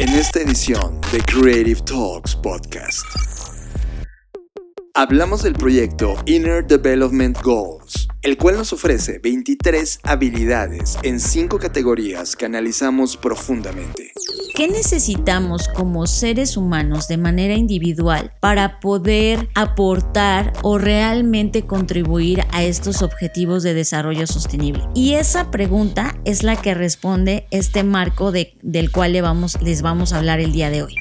En esta edición de Creative Talks Podcast, hablamos del proyecto Inner Development Goals el cual nos ofrece 23 habilidades en 5 categorías que analizamos profundamente. ¿Qué necesitamos como seres humanos de manera individual para poder aportar o realmente contribuir a estos objetivos de desarrollo sostenible? Y esa pregunta es la que responde este marco del cual les vamos a hablar el día de hoy.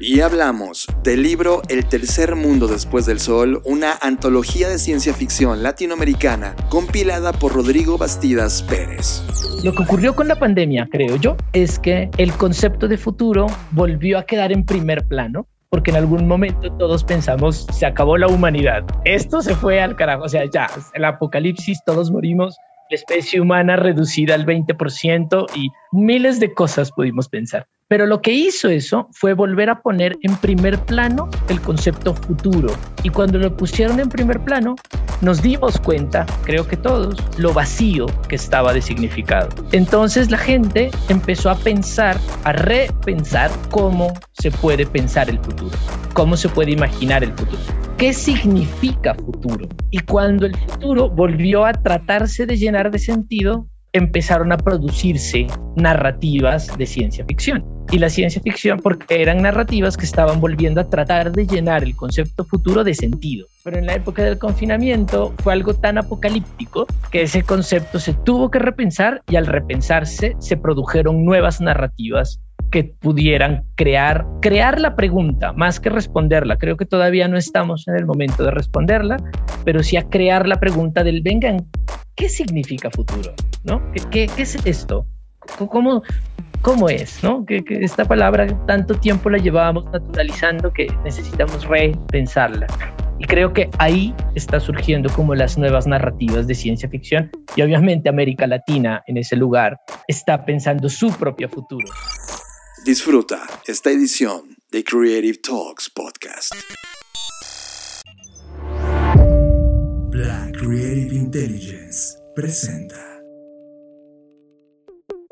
Y hablamos del libro El tercer mundo después del sol, una antología de ciencia ficción latinoamericana compilada por Rodrigo Bastidas Pérez. Lo que ocurrió con la pandemia, creo yo, es que el concepto de futuro volvió a quedar en primer plano porque en algún momento todos pensamos, se acabó la humanidad, esto se fue al carajo, o sea, ya, el apocalipsis, todos morimos, la especie humana reducida al 20% y miles de cosas pudimos pensar. Pero lo que hizo eso fue volver a poner en primer plano el concepto futuro. Y cuando lo pusieron en primer plano, nos dimos cuenta, creo que todos, lo vacío que estaba de significado. Entonces la gente empezó a pensar, a repensar cómo se puede pensar el futuro, cómo se puede imaginar el futuro. ¿Qué significa futuro? Y cuando el futuro volvió a tratarse de llenar de sentido, empezaron a producirse narrativas de ciencia ficción. Y la ciencia ficción porque eran narrativas que estaban volviendo a tratar de llenar el concepto futuro de sentido. Pero en la época del confinamiento fue algo tan apocalíptico que ese concepto se tuvo que repensar y al repensarse se produjeron nuevas narrativas que pudieran crear, crear la pregunta más que responderla. Creo que todavía no estamos en el momento de responderla, pero sí a crear la pregunta del, vengan, ¿qué significa futuro? ¿No? ¿Qué, qué, es esto? ¿Cómo, cómo es? ¿no? Que, que, esta palabra tanto tiempo la llevábamos naturalizando que necesitamos repensarla. Y creo que ahí está surgiendo como las nuevas narrativas de ciencia ficción y obviamente América Latina en ese lugar está pensando su propio futuro. Disfruta esta edición de Creative Talks Podcast. Black Creative Intelligence presenta.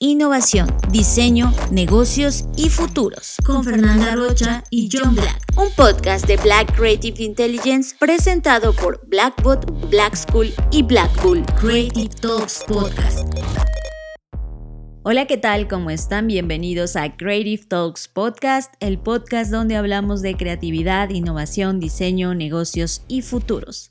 innovación, diseño, negocios y futuros. Con Fernanda Rocha y John Black. Un podcast de Black Creative Intelligence presentado por Blackbot, Black School y Black Bull. Creative Talks Podcast. Hola, ¿qué tal? ¿Cómo están? Bienvenidos a Creative Talks Podcast, el podcast donde hablamos de creatividad, innovación, diseño, negocios y futuros.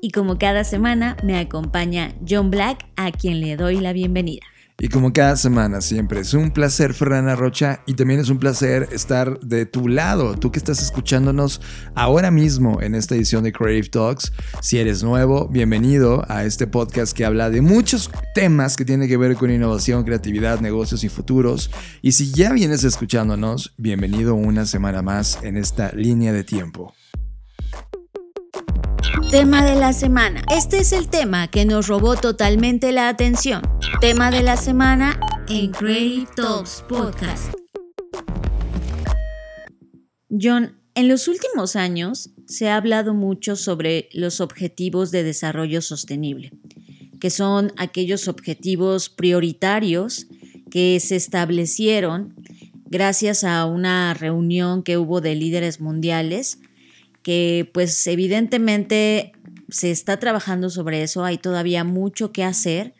Y como cada semana me acompaña John Black, a quien le doy la bienvenida. Y como cada semana siempre, es un placer Fernanda Rocha y también es un placer estar de tu lado, tú que estás escuchándonos ahora mismo en esta edición de Creative Talks. Si eres nuevo, bienvenido a este podcast que habla de muchos temas que tienen que ver con innovación, creatividad, negocios y futuros. Y si ya vienes escuchándonos, bienvenido una semana más en esta línea de tiempo. Tema de la semana. Este es el tema que nos robó totalmente la atención. Tema de la semana en Creative Talks Podcast. John, en los últimos años se ha hablado mucho sobre los objetivos de desarrollo sostenible, que son aquellos objetivos prioritarios que se establecieron gracias a una reunión que hubo de líderes mundiales que pues evidentemente se está trabajando sobre eso, hay todavía mucho que hacer,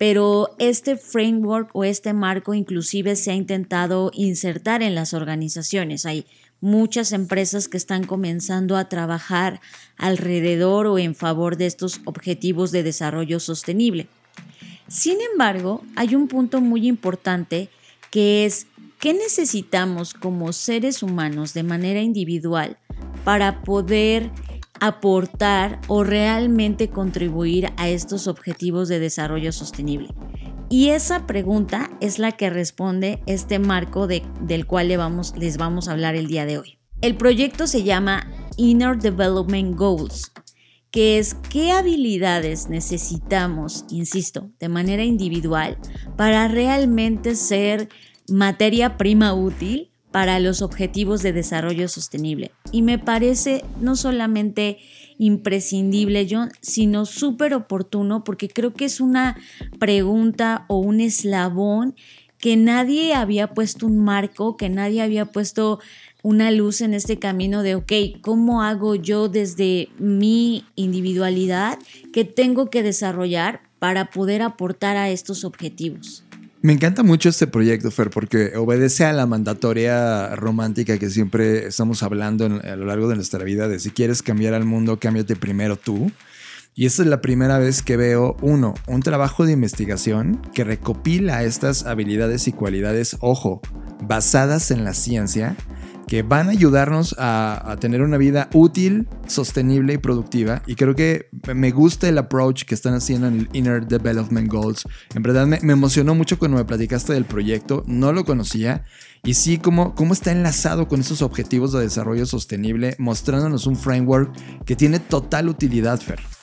pero este framework o este marco inclusive se ha intentado insertar en las organizaciones. Hay muchas empresas que están comenzando a trabajar alrededor o en favor de estos objetivos de desarrollo sostenible. Sin embargo, hay un punto muy importante que es ¿qué necesitamos como seres humanos de manera individual para poder aportar o realmente contribuir a estos objetivos de desarrollo sostenible? Y esa pregunta es la que responde este marco del cual les vamos a hablar el día de hoy. El proyecto se llama Inner Development Goals, que es qué habilidades necesitamos, insisto, de manera individual para realmente ser materia prima útil para los objetivos de desarrollo sostenible. Y me parece no solamente imprescindible, John, sino súper oportuno porque creo que es una pregunta o un eslabón que nadie había puesto un marco, que nadie había puesto una luz en este camino de, ok, ¿cómo hago yo desde mi individualidad que tengo que desarrollar para poder aportar a estos objetivos? Me encanta mucho este proyecto, Fer, porque obedece a la mandatoria romántica que siempre estamos hablando a lo largo de nuestra vida, de si quieres cambiar al mundo, cámbiate primero tú. Y esta es la primera vez que veo, uno, un trabajo de investigación que recopila estas habilidades y cualidades, ojo, basadas en la ciencia, que van a ayudarnos a, tener una vida útil, sostenible y productiva. Y creo que me gusta el approach que están haciendo en el Inner Development Goals. En verdad me, emocionó mucho cuando me platicaste del proyecto, no lo conocía. Y sí, cómo, cómo está enlazado con esos objetivos de desarrollo sostenible, mostrándonos un framework que tiene total utilidad, Fer.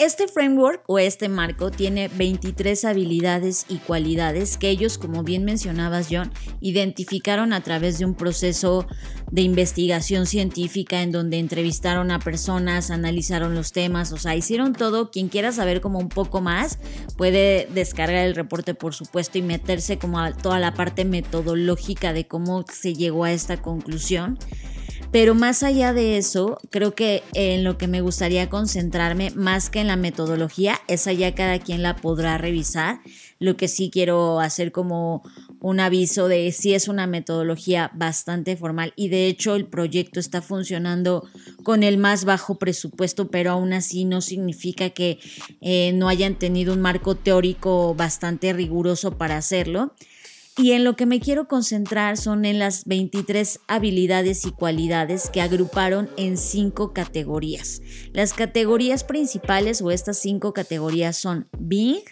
Este framework o este marco tiene 23 habilidades y cualidades que ellos, como bien mencionabas John, identificaron a través de un proceso de investigación científica en donde entrevistaron a personas, analizaron los temas, o sea, hicieron todo. Quien quiera saber como un poco más puede descargar el reporte, por supuesto, y meterse como a toda la parte metodológica de cómo se llegó a esta conclusión. Pero más allá de eso, creo que en lo que me gustaría concentrarme más que en la metodología, esa ya cada quien la podrá revisar. Lo que sí quiero hacer como un aviso de si es una metodología bastante formal y de hecho el proyecto está funcionando con el más bajo presupuesto, pero aún así no significa que eh, no hayan tenido un marco teórico bastante riguroso para hacerlo. Y en lo que me quiero concentrar son en las 23 habilidades y cualidades que agruparon en cinco categorías. Las categorías principales o estas cinco categorías son being,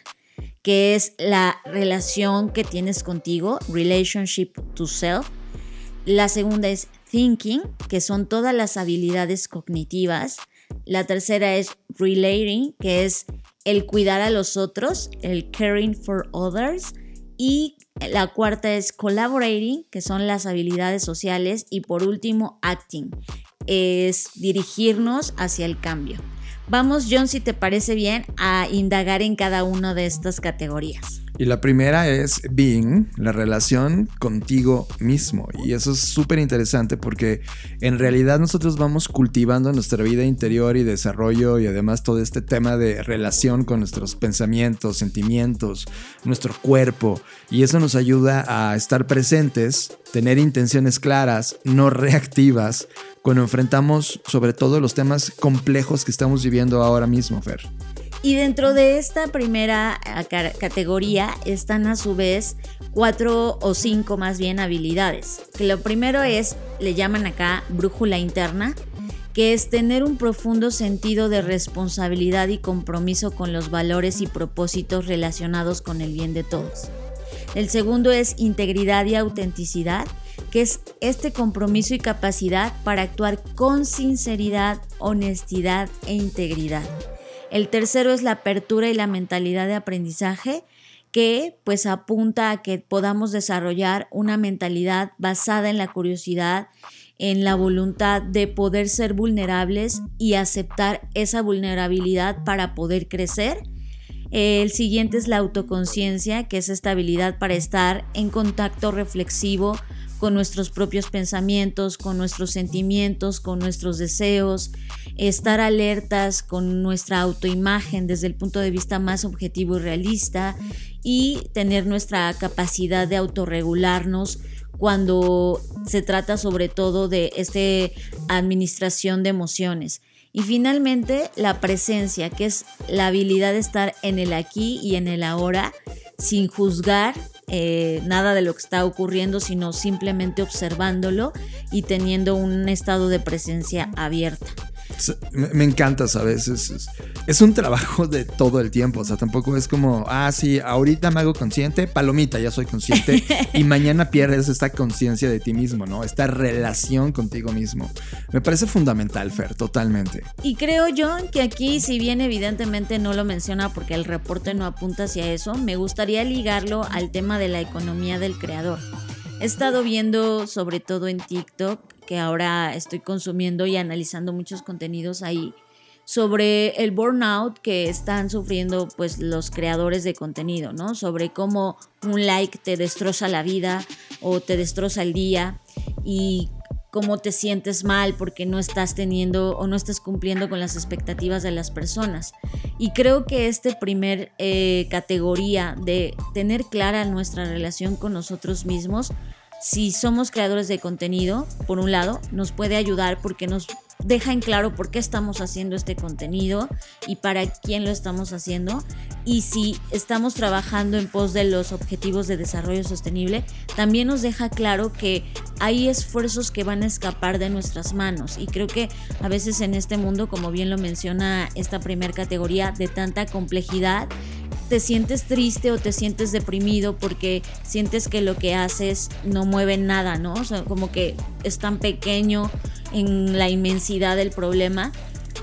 que es la relación que tienes contigo, relationship to self. La segunda es thinking, que son todas las habilidades cognitivas. La tercera es relating, que es el cuidar a los otros, el caring for others. Y la cuarta es collaborating, que son las habilidades sociales. Y por último, acting, es dirigirnos hacia el cambio. Vamos, John, si te parece bien, a indagar en cada una de estas categorías. Y la primera es being, la relación contigo mismo. Y eso es súper interesante porque en realidad nosotros vamos cultivando nuestra vida interior y desarrollo y además todo este tema de relación con nuestros pensamientos, sentimientos, nuestro cuerpo. Y eso nos ayuda a estar presentes, tener intenciones claras, no reactivas, cuando enfrentamos sobre todo los temas complejos que estamos viviendo ahora mismo, Fer. Y dentro de esta primera eh, categoría están a su vez cuatro o cinco más bien habilidades. Que lo primero es, le llaman acá brújula interna, que es tener un profundo sentido de responsabilidad y compromiso con los valores y propósitos relacionados con el bien de todos. El segundo es integridad y autenticidad, que es este compromiso y capacidad para actuar con sinceridad, honestidad e integridad. El tercero es la apertura y la mentalidad de aprendizaje que pues apunta a que podamos desarrollar una mentalidad basada en la curiosidad, en la voluntad de poder ser vulnerables y aceptar esa vulnerabilidad para poder crecer. El siguiente es la autoconciencia, que es esta habilidad para estar en contacto reflexivo con nuestros propios pensamientos, con nuestros sentimientos, con nuestros deseos, estar alertas con nuestra autoimagen desde el punto de vista más objetivo y realista y tener nuestra capacidad de autorregularnos cuando se trata sobre todo de esta administración de emociones. Y finalmente la presencia, que es la habilidad de estar en el aquí y en el ahora sin juzgar eh, nada de lo que está ocurriendo, sino simplemente observándolo y teniendo un estado de presencia abierta. Me, encanta, ¿sabes? Es, es, un trabajo de todo el tiempo. O sea, tampoco es como, ah, sí, ahorita me hago consciente, palomita, ya soy consciente. y mañana pierdes esta conciencia de ti mismo, ¿no? Esta relación contigo mismo. Me parece fundamental, Fer, totalmente. Y creo, John, que aquí, si bien evidentemente no lo menciona porque el reporte no apunta hacia eso, me gustaría ligarlo al tema de la economía del creador. He estado viendo, sobre todo en TikTok, ahora estoy consumiendo y analizando muchos contenidos ahí, sobre el burnout que están sufriendo pues los creadores de contenido, ¿no? Sobre cómo un like te destroza la vida o te destroza el día y cómo te sientes mal porque no estás teniendo o no estás cumpliendo con las expectativas de las personas. Y creo que este primer eh, categoría de tener clara nuestra relación con nosotros mismos, si somos creadores de contenido, por un lado, nos puede ayudar porque nos deja en claro por qué estamos haciendo este contenido y para quién lo estamos haciendo. Y si estamos trabajando en pos de los objetivos de desarrollo sostenible, también nos deja claro que hay esfuerzos que van a escapar de nuestras manos. Y creo que a veces en este mundo, como bien lo menciona esta primera categoría, de tanta complejidad, te sientes triste o te sientes deprimido porque sientes que lo que haces no mueve nada, ¿no? O sea, como que es tan pequeño en la inmensidad del problema.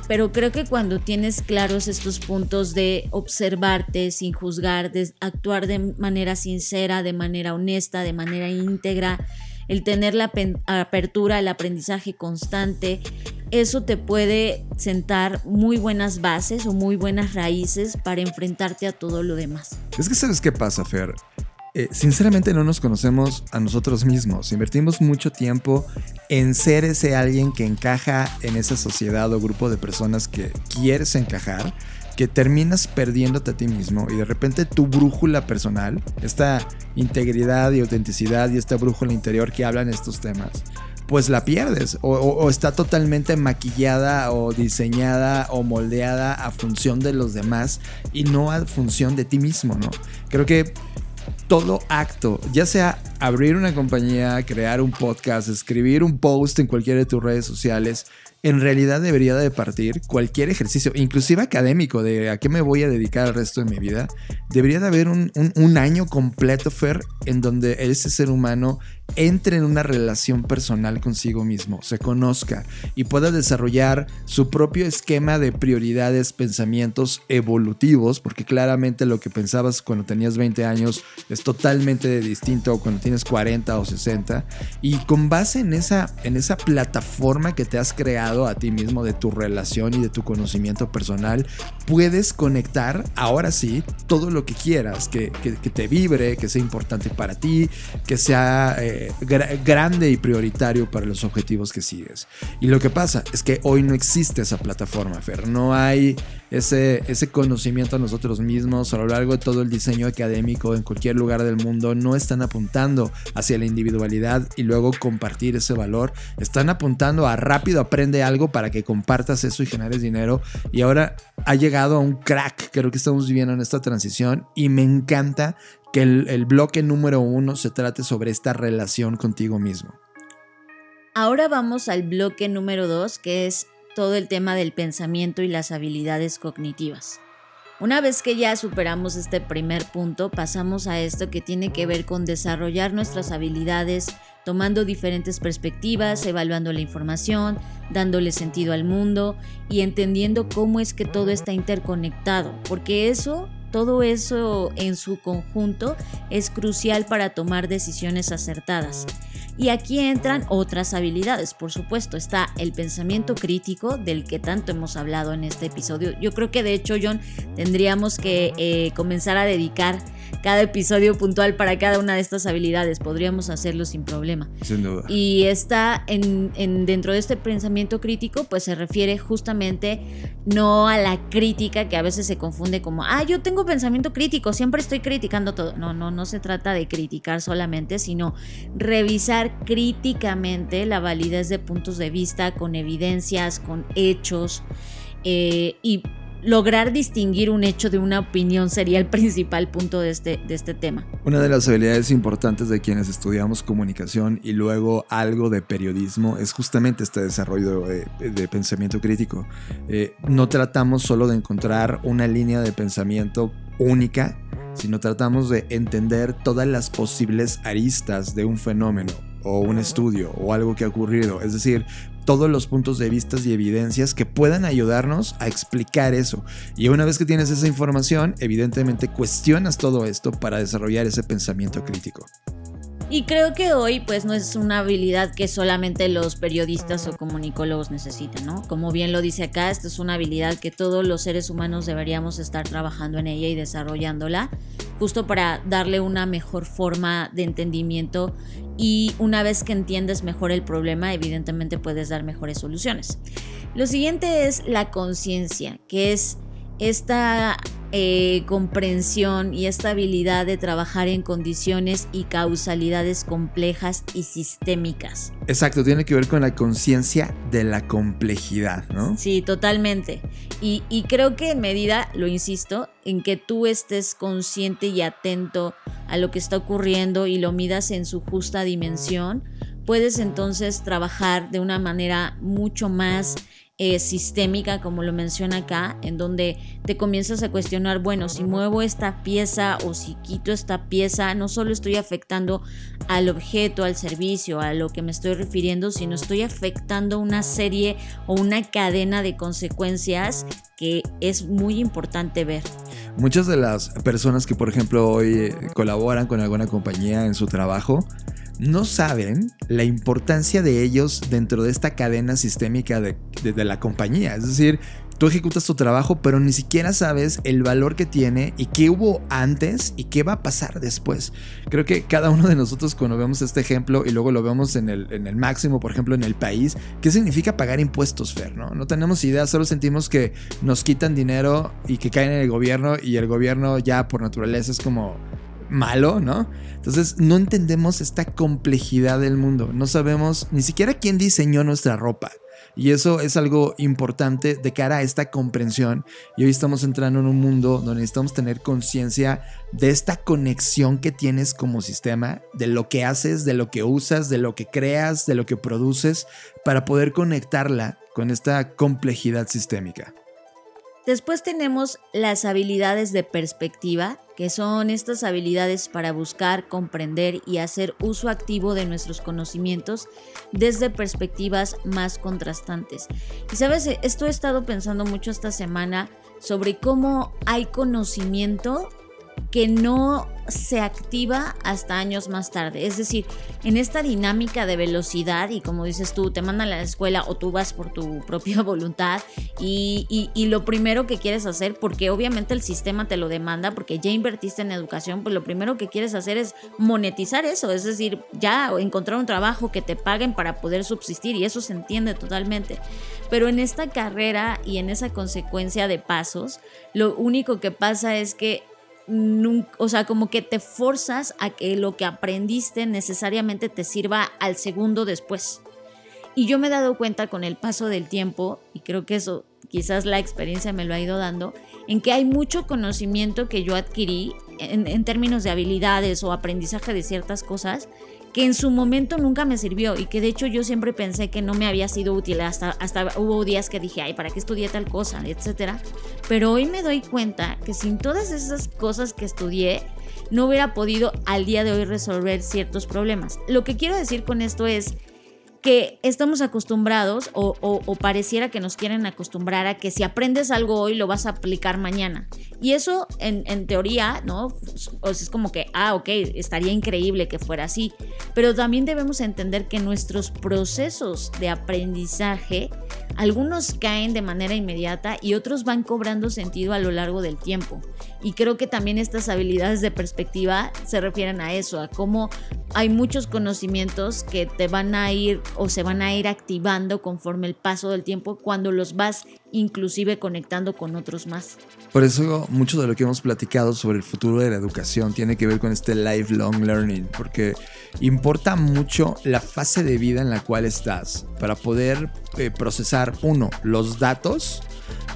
Pero creo que cuando tienes claros estos puntos de observarte sin juzgar, de actuar de manera sincera, de manera honesta, de manera íntegra, el tener la apertura al aprendizaje constante, eso te puede sentar muy buenas bases o muy buenas raíces para enfrentarte a todo lo demás. Es que sabes qué pasa, Fer. Eh, sinceramente no nos conocemos a nosotros mismos. Invertimos mucho tiempo en ser ese alguien que encaja en esa sociedad o grupo de personas que quieres encajar, que terminas perdiéndote a ti mismo y de repente tu brújula personal, esta integridad y autenticidad y esta brújula interior que hablan estos temas, pues la pierdes o, está totalmente maquillada o diseñada o moldeada a función de los demás y no a función de ti mismo, ¿no? Creo que todo acto, ya sea abrir una compañía, crear un podcast, escribir un post en cualquiera de tus redes sociales, en realidad debería de partir cualquier ejercicio, inclusive académico, de a qué me voy a dedicar el resto de mi vida, debería de haber un, un año completo, Fer, en donde ese ser humano entre en una relación personal consigo mismo, se conozca y pueda desarrollar su propio esquema de prioridades, pensamientos evolutivos, porque claramente lo que pensabas cuando tenías 20 años es totalmente distinto cuando tienes 40 o 60 y con base en esa en esa plataforma que te has creado a ti mismo de tu relación y de tu conocimiento personal, puedes conectar ahora sí todo lo que quieras, que, te vibre, que sea importante para ti, que sea eh, grande y prioritario para los objetivos que sigues. Y lo que pasa es que hoy no existe esa plataforma, Fer. No hay ese, ese conocimiento a nosotros mismos a lo largo de todo el diseño académico en cualquier lugar del mundo. No están apuntando hacia la individualidad y luego compartir ese valor. Están apuntando a rápido aprende algo para que compartas eso y generes dinero. Y ahora ha llegado a un crack. Creo que estamos viviendo en esta transición y me encanta que el, bloque número uno se trate sobre esta relación contigo mismo. Ahora vamos al bloque número dos, que es todo el tema del pensamiento y las habilidades cognitivas. Una vez que ya superamos este primer punto, pasamos a esto que tiene que ver con desarrollar nuestras habilidades, tomando diferentes perspectivas, evaluando la información, dándole sentido al mundo y entendiendo cómo es que todo está interconectado, porque eso todo eso en su conjunto es crucial para tomar decisiones acertadas. Y aquí entran otras habilidades, por supuesto. Está el pensamiento crítico, del que tanto hemos hablado en este episodio. Yo creo que de hecho, John, tendríamos que eh, comenzar a dedicar cada episodio puntual para cada una de estas habilidades. Podríamos hacerlo sin problema. Sin duda. Y está en, dentro de este pensamiento crítico, pues se refiere justamente no a la crítica que a veces se confunde como, ah, yo tengo pensamiento crítico, siempre estoy criticando todo. No, no, no se trata de criticar solamente, sino revisar críticamente la validez de puntos de vista con evidencias, con hechos. Eh, y lograr distinguir un hecho de una opinión sería el principal punto de este, de este tema. Una de las habilidades importantes de quienes estudiamos comunicación y luego algo de periodismo es justamente este desarrollo de, pensamiento crítico. Eh, no tratamos solo de encontrar una línea de pensamiento única, sino tratamos de entender todas las posibles aristas de un fenómeno o un estudio o algo que ha ocurrido. Es decir, todos los puntos de vista y evidencias que puedan ayudarnos a explicar eso. Y una vez que tienes esa información, evidentemente cuestionas todo esto para desarrollar ese pensamiento crítico. Y creo que hoy pues no es una habilidad que solamente los periodistas o comunicólogos necesitan, ¿no? Como bien lo dice acá, esta es una habilidad que todos los seres humanos deberíamos estar trabajando en ella y desarrollándola, justo para darle una mejor forma de entendimiento y una vez que entiendes mejor el problema, evidentemente puedes dar mejores soluciones. Lo siguiente es la conciencia, que es esta eh, comprensión y esta habilidad de trabajar en condiciones y causalidades complejas y sistémicas. Exacto, tiene que ver con la conciencia de la complejidad, ¿no? Sí, totalmente. Y, y creo que en medida, lo insisto, en que tú estés consciente y atento a lo que está ocurriendo y lo midas en su justa dimensión, puedes entonces trabajar de una manera mucho más eh, sistémica, como lo menciona acá, en donde te comienzas a cuestionar, bueno, si muevo esta pieza o si quito esta pieza, no solo estoy afectando al objeto, al servicio, a lo que me estoy refiriendo, sino estoy afectando una serie o una cadena de consecuencias que es muy importante ver. Muchas de las personas que, por ejemplo, hoy colaboran con alguna compañía en su trabajo, no saben la importancia de ellos dentro de esta cadena sistémica de, la compañía. Es decir, tú ejecutas tu trabajo, pero ni siquiera sabes el valor que tiene y qué hubo antes y qué va a pasar después. Creo que cada uno de nosotros cuando vemos este ejemplo y luego lo vemos en el, máximo, por ejemplo, en el país, ¿qué significa pagar impuestos, Fer? ¿no? no tenemos idea, solo sentimos que nos quitan dinero y que caen en el gobierno y el gobierno ya por naturaleza es como malo, ¿no? Entonces no entendemos esta complejidad del mundo, no sabemos ni siquiera quién diseñó nuestra ropa. Y eso es algo importante de cara a esta comprensión. Y hoy estamos entrando en un mundo donde necesitamos tener conciencia de esta conexión que tienes como sistema, de lo que haces, de lo que usas, de lo que creas, de lo que produces, para poder conectarla con esta complejidad sistémica. Después tenemos las habilidades de perspectiva, que son estas habilidades para buscar, comprender y hacer uso activo de nuestros conocimientos desde perspectivas más contrastantes. Y sabes, esto he estado pensando mucho esta semana sobre cómo hay conocimiento que no se activa hasta años más tarde. Es decir, en esta dinámica de velocidad y como dices tú, te mandan a la escuela o tú vas por tu propia voluntad y, lo primero que quieres hacer, porque obviamente el sistema te lo demanda, porque ya invertiste en educación, pues lo primero que quieres hacer es monetizar eso, es decir, ya encontrar un trabajo que te paguen para poder subsistir y eso se entiende totalmente. Pero en esta carrera y en esa consecuencia de pasos, lo único que pasa es que o sea, como que te forzas a que lo que aprendiste necesariamente te sirva al segundo después. Y yo me he dado cuenta con el paso del tiempo, y creo que eso quizás la experiencia me lo ha ido dando, en que hay mucho conocimiento que yo adquirí en, en términos de habilidades o aprendizaje de ciertas cosas que en su momento nunca me sirvió y que de hecho yo siempre pensé que no me había sido útil hasta, hasta hubo días que dije, ay, ¿para qué estudié tal cosa? etcétera. Pero hoy me doy cuenta que sin todas esas cosas que estudié, no hubiera podido al día de hoy resolver ciertos problemas. Lo que quiero decir con esto es que estamos acostumbrados o, pareciera que nos quieren acostumbrar a que si aprendes algo hoy lo vas a aplicar mañana. Y eso en, teoría, ¿no? es como que, ah, ok, estaría increíble que fuera así. Pero también debemos entender que nuestros procesos de aprendizaje, algunos caen de manera inmediata y otros van cobrando sentido a lo largo del tiempo. Y creo que también estas habilidades de perspectiva se refieren a eso, a cómo hay muchos conocimientos que te van a ir o se van a ir activando conforme el paso del tiempo cuando los vas inclusive conectando con otros más. Por eso mucho de lo que hemos platicado sobre el futuro de la educación tiene que ver con este lifelong learning, porque importa mucho la fase de vida en la cual estás para poder eh, procesar, uno, los datos,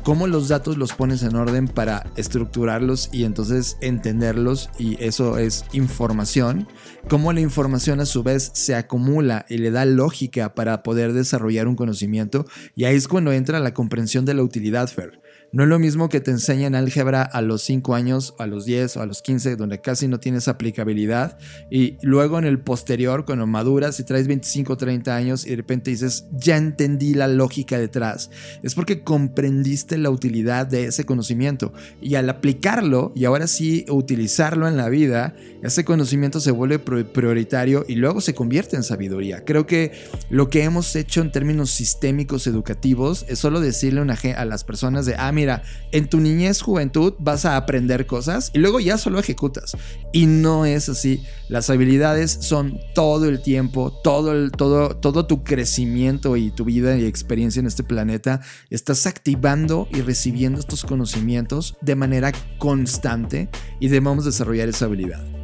cómo los datos los pones en orden para estructurarlos y entonces entenderlos y eso es información, cómo la información a su vez se acumula y le da lógica para poder desarrollar un conocimiento y ahí es cuando entra la comprensión de la utilidad, Fer. No es lo mismo que te enseñan álgebra a los 5 años, a los 10 o a los 15, donde casi no tienes aplicabilidad. Y luego en el posterior, cuando maduras y traes 25 o 30 años y de repente dices, ya entendí la lógica detrás. Es porque comprendiste la utilidad de ese conocimiento. Y al aplicarlo y ahora sí utilizarlo en la vida, ese conocimiento se vuelve prioritario y luego se convierte en sabiduría. Creo que lo que hemos hecho en términos sistémicos educativos es solo decirle a las personas de, ah, mira, en tu niñez, juventud vas a aprender cosas y luego ya solo ejecutas. Y no es así. Las habilidades son todo el tiempo, todo, todo tu crecimiento y tu vida y experiencia en este planeta. Estás activando y recibiendo estos conocimientos de manera constante y debemos desarrollar esa habilidad.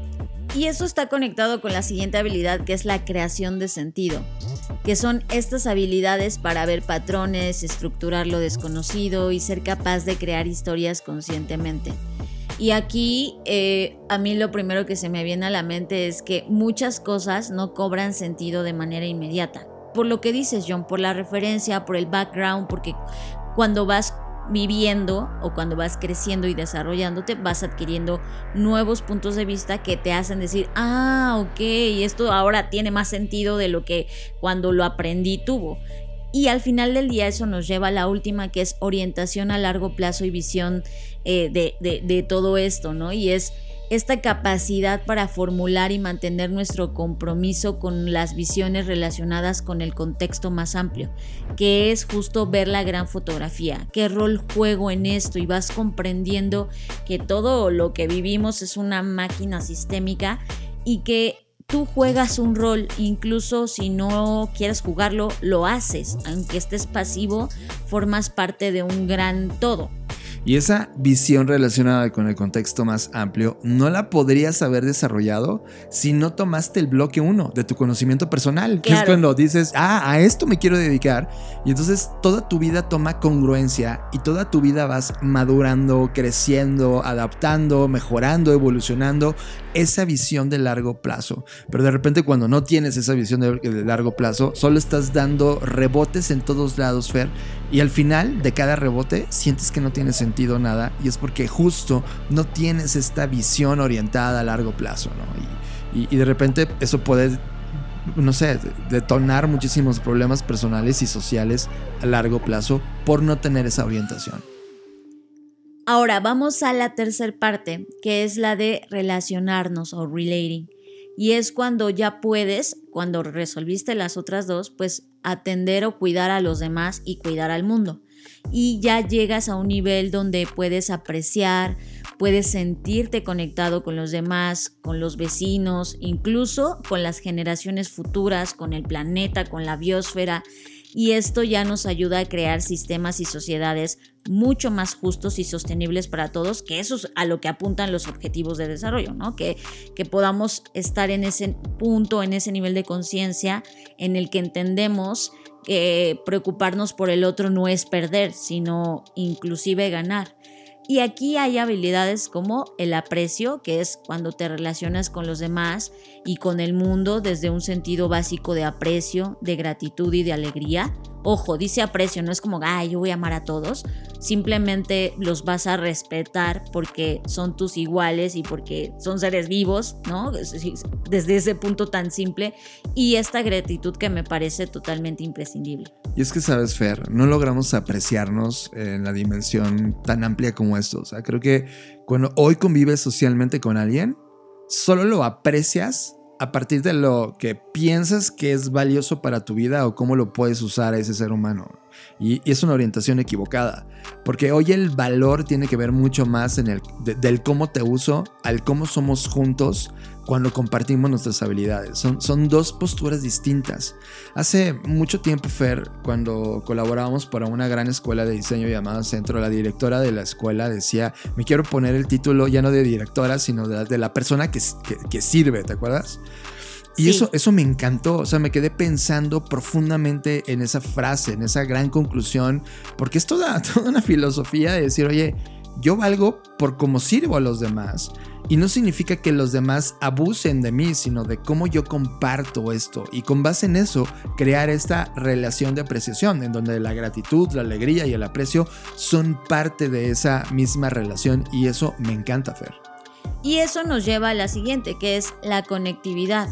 Y eso está conectado con la siguiente habilidad que es la creación de sentido, que son estas habilidades para ver patrones, estructurar lo desconocido y ser capaz de crear historias conscientemente. Y aquí eh, a mí lo primero que se me viene a la mente es que muchas cosas no cobran sentido de manera inmediata. Por lo que dices, John, por la referencia, por el background, porque cuando vas viviendo o cuando vas creciendo y desarrollándote, vas adquiriendo nuevos puntos de vista que te hacen decir, ah, ok, esto ahora tiene más sentido de lo que cuando lo aprendí tuvo. Y al final del día eso nos lleva a la última que es orientación a largo plazo y visión eh, de, de todo esto, ¿no? Y es esta capacidad para formular y mantener nuestro compromiso con las visiones relacionadas con el contexto más amplio, que es justo ver la gran fotografía, qué rol juego en esto y vas comprendiendo que todo lo que vivimos es una máquina sistémica y que tú juegas un rol, incluso si no quieres jugarlo, lo haces, aunque estés pasivo, formas parte de un gran todo. Y esa visión relacionada con el contexto más amplio no la podrías haber desarrollado si no tomaste el bloque 1 de tu conocimiento personal, que es cuando dices, ah, a esto me quiero dedicar. Y entonces toda tu vida toma congruencia y toda tu vida vas madurando, creciendo, adaptando, mejorando, evolucionando esa visión de largo plazo. Pero de repente cuando no tienes esa visión de, de largo plazo, solo estás dando rebotes en todos lados, Fer. Y al final de cada rebote sientes que no tiene sentido nada y es porque justo no tienes esta visión orientada a largo plazo, ¿no? Y, de repente eso puede no sé, detonar muchísimos problemas personales y sociales a largo plazo por no tener esa orientación. Ahora vamos a la tercera parte, que es la de relacionarnos o relating. Y es cuando ya puedes, cuando resolviste las otras dos, pues atender o cuidar a los demás y cuidar al mundo. Y ya llegas a un nivel donde puedes apreciar, puedes sentirte conectado con los demás, con los vecinos, incluso con las generaciones futuras, con el planeta, con la biosfera y esto ya nos ayuda a crear sistemas y sociedades mucho más justos y sostenibles para todos, que eso es a lo que apuntan los objetivos de desarrollo, ¿no? Que, que podamos estar en ese punto, en ese nivel de conciencia en el que entendemos que preocuparnos por el otro no es perder, sino inclusive ganar. Y aquí hay habilidades como el aprecio, que es cuando te relacionas con los demás y con el mundo desde un sentido básico de aprecio, de gratitud y de alegría. Ojo, dice aprecio, no es como, ay, yo voy a amar a todos. Simplemente los vas a respetar porque son tus iguales y porque son seres vivos, ¿no? Desde ese punto tan simple. Y esta gratitud que me parece totalmente imprescindible. Y es que, sabes, Fer, no logramos apreciarnos en la dimensión tan amplia como esto. O sea, creo que cuando hoy convives socialmente con alguien, solo lo aprecias a partir de lo que piensas que es valioso para tu vida o cómo lo puedes usar a ese ser humano. Y, es una orientación equivocada, porque hoy el valor tiene que ver mucho más en el del cómo te uso al cómo somos juntos cuando compartimos nuestras habilidades. Son, son dos posturas distintas. Hace mucho tiempo, Fer, cuando colaborábamos para una gran escuela de diseño llamada Centro, la directora de la escuela decía, me quiero poner el título ya no de directora, sino de, la persona que, que, que sirve, ¿te acuerdas? Y eso, eso me encantó, o sea, me quedé pensando profundamente en esa frase, en esa gran conclusión, porque es toda, toda una filosofía de decir, oye, yo valgo por cómo sirvo a los demás. Y no significa que los demás abusen de mí, sino de cómo yo comparto esto. Y con base en eso, crear esta relación de apreciación, en donde la gratitud, la alegría y el aprecio son parte de esa misma relación. Y eso me encanta, Fer. Y eso nos lleva a la siguiente, que es la conectividad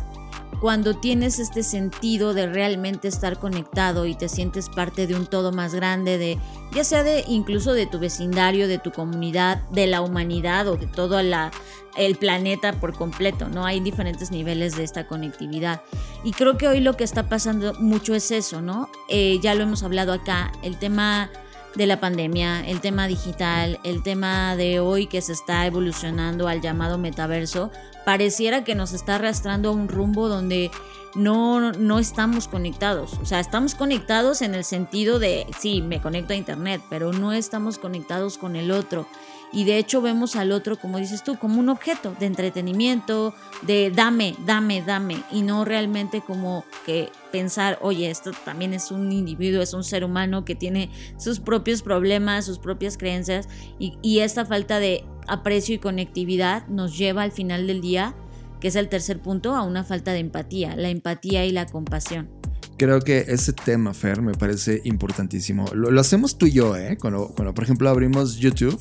cuando tienes este sentido de realmente estar conectado y te sientes parte de un todo más grande, de ya sea de incluso de tu vecindario, de tu comunidad, de la humanidad o de todo el planeta por completo, ¿no? Hay diferentes niveles de esta conectividad. Y creo que hoy lo que está pasando mucho es eso, ¿no? Eh, ya lo hemos hablado acá, el tema de la pandemia, el tema digital, el tema de hoy que se está evolucionando al llamado metaverso, pareciera que nos está arrastrando a un rumbo donde no, no estamos conectados. O sea, estamos conectados en el sentido de, sí, me conecto a Internet, pero no estamos conectados con el otro. Y de hecho vemos al otro, como dices tú, como un objeto de entretenimiento, de dame, dame, dame, y no realmente como que pensar, oye, esto también es un individuo, es un ser humano que tiene sus propios problemas, sus propias creencias, y, esta falta de aprecio y conectividad nos lleva al final del día, que es el tercer punto, a una falta de empatía, la empatía y la compasión. Creo que ese tema, Fer, me parece importantísimo. Lo, hacemos tú y yo, ¿eh? Cuando, cuando, por ejemplo, abrimos YouTube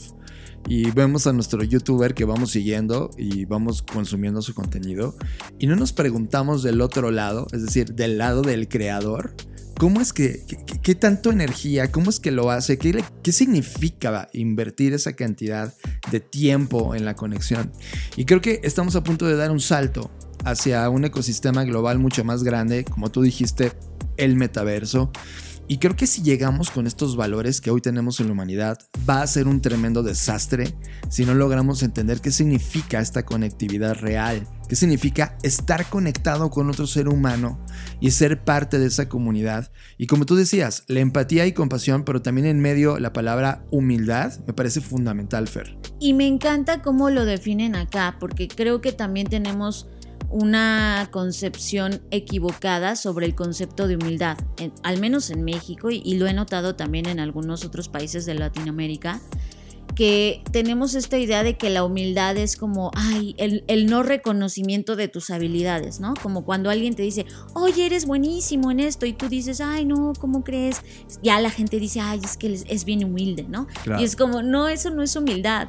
y vemos a nuestro youtuber que vamos siguiendo y vamos consumiendo su contenido y no nos preguntamos del otro lado, es decir, del lado del creador, ¿Cómo es que, qué tanto energía, cómo es que lo hace? ¿Qué, ¿Qué significa invertir esa cantidad de tiempo en la conexión? Y creo que estamos a punto de dar un salto hacia un ecosistema global mucho más grande, como tú dijiste, el metaverso. Y creo que si llegamos con estos valores que hoy tenemos en la humanidad, va a ser un tremendo desastre si no logramos entender qué significa esta conectividad real, qué significa estar conectado con otro ser humano y ser parte de esa comunidad. Y como tú decías, la empatía y compasión, pero también en medio la palabra humildad, me parece fundamental, Fer. Y me encanta cómo lo definen acá, porque creo que también tenemos una concepción equivocada sobre el concepto de humildad, al menos en México y, lo he notado también en algunos otros países de Latinoamérica, que tenemos esta idea de que la humildad es como, ay, el, el, no reconocimiento de tus habilidades, ¿no? Como cuando alguien te dice, oye, eres buenísimo en esto, y tú dices, ay, no, ¿cómo crees? Ya la gente dice, ay, es que es bien humilde, ¿no? Y es como, no, eso no es humildad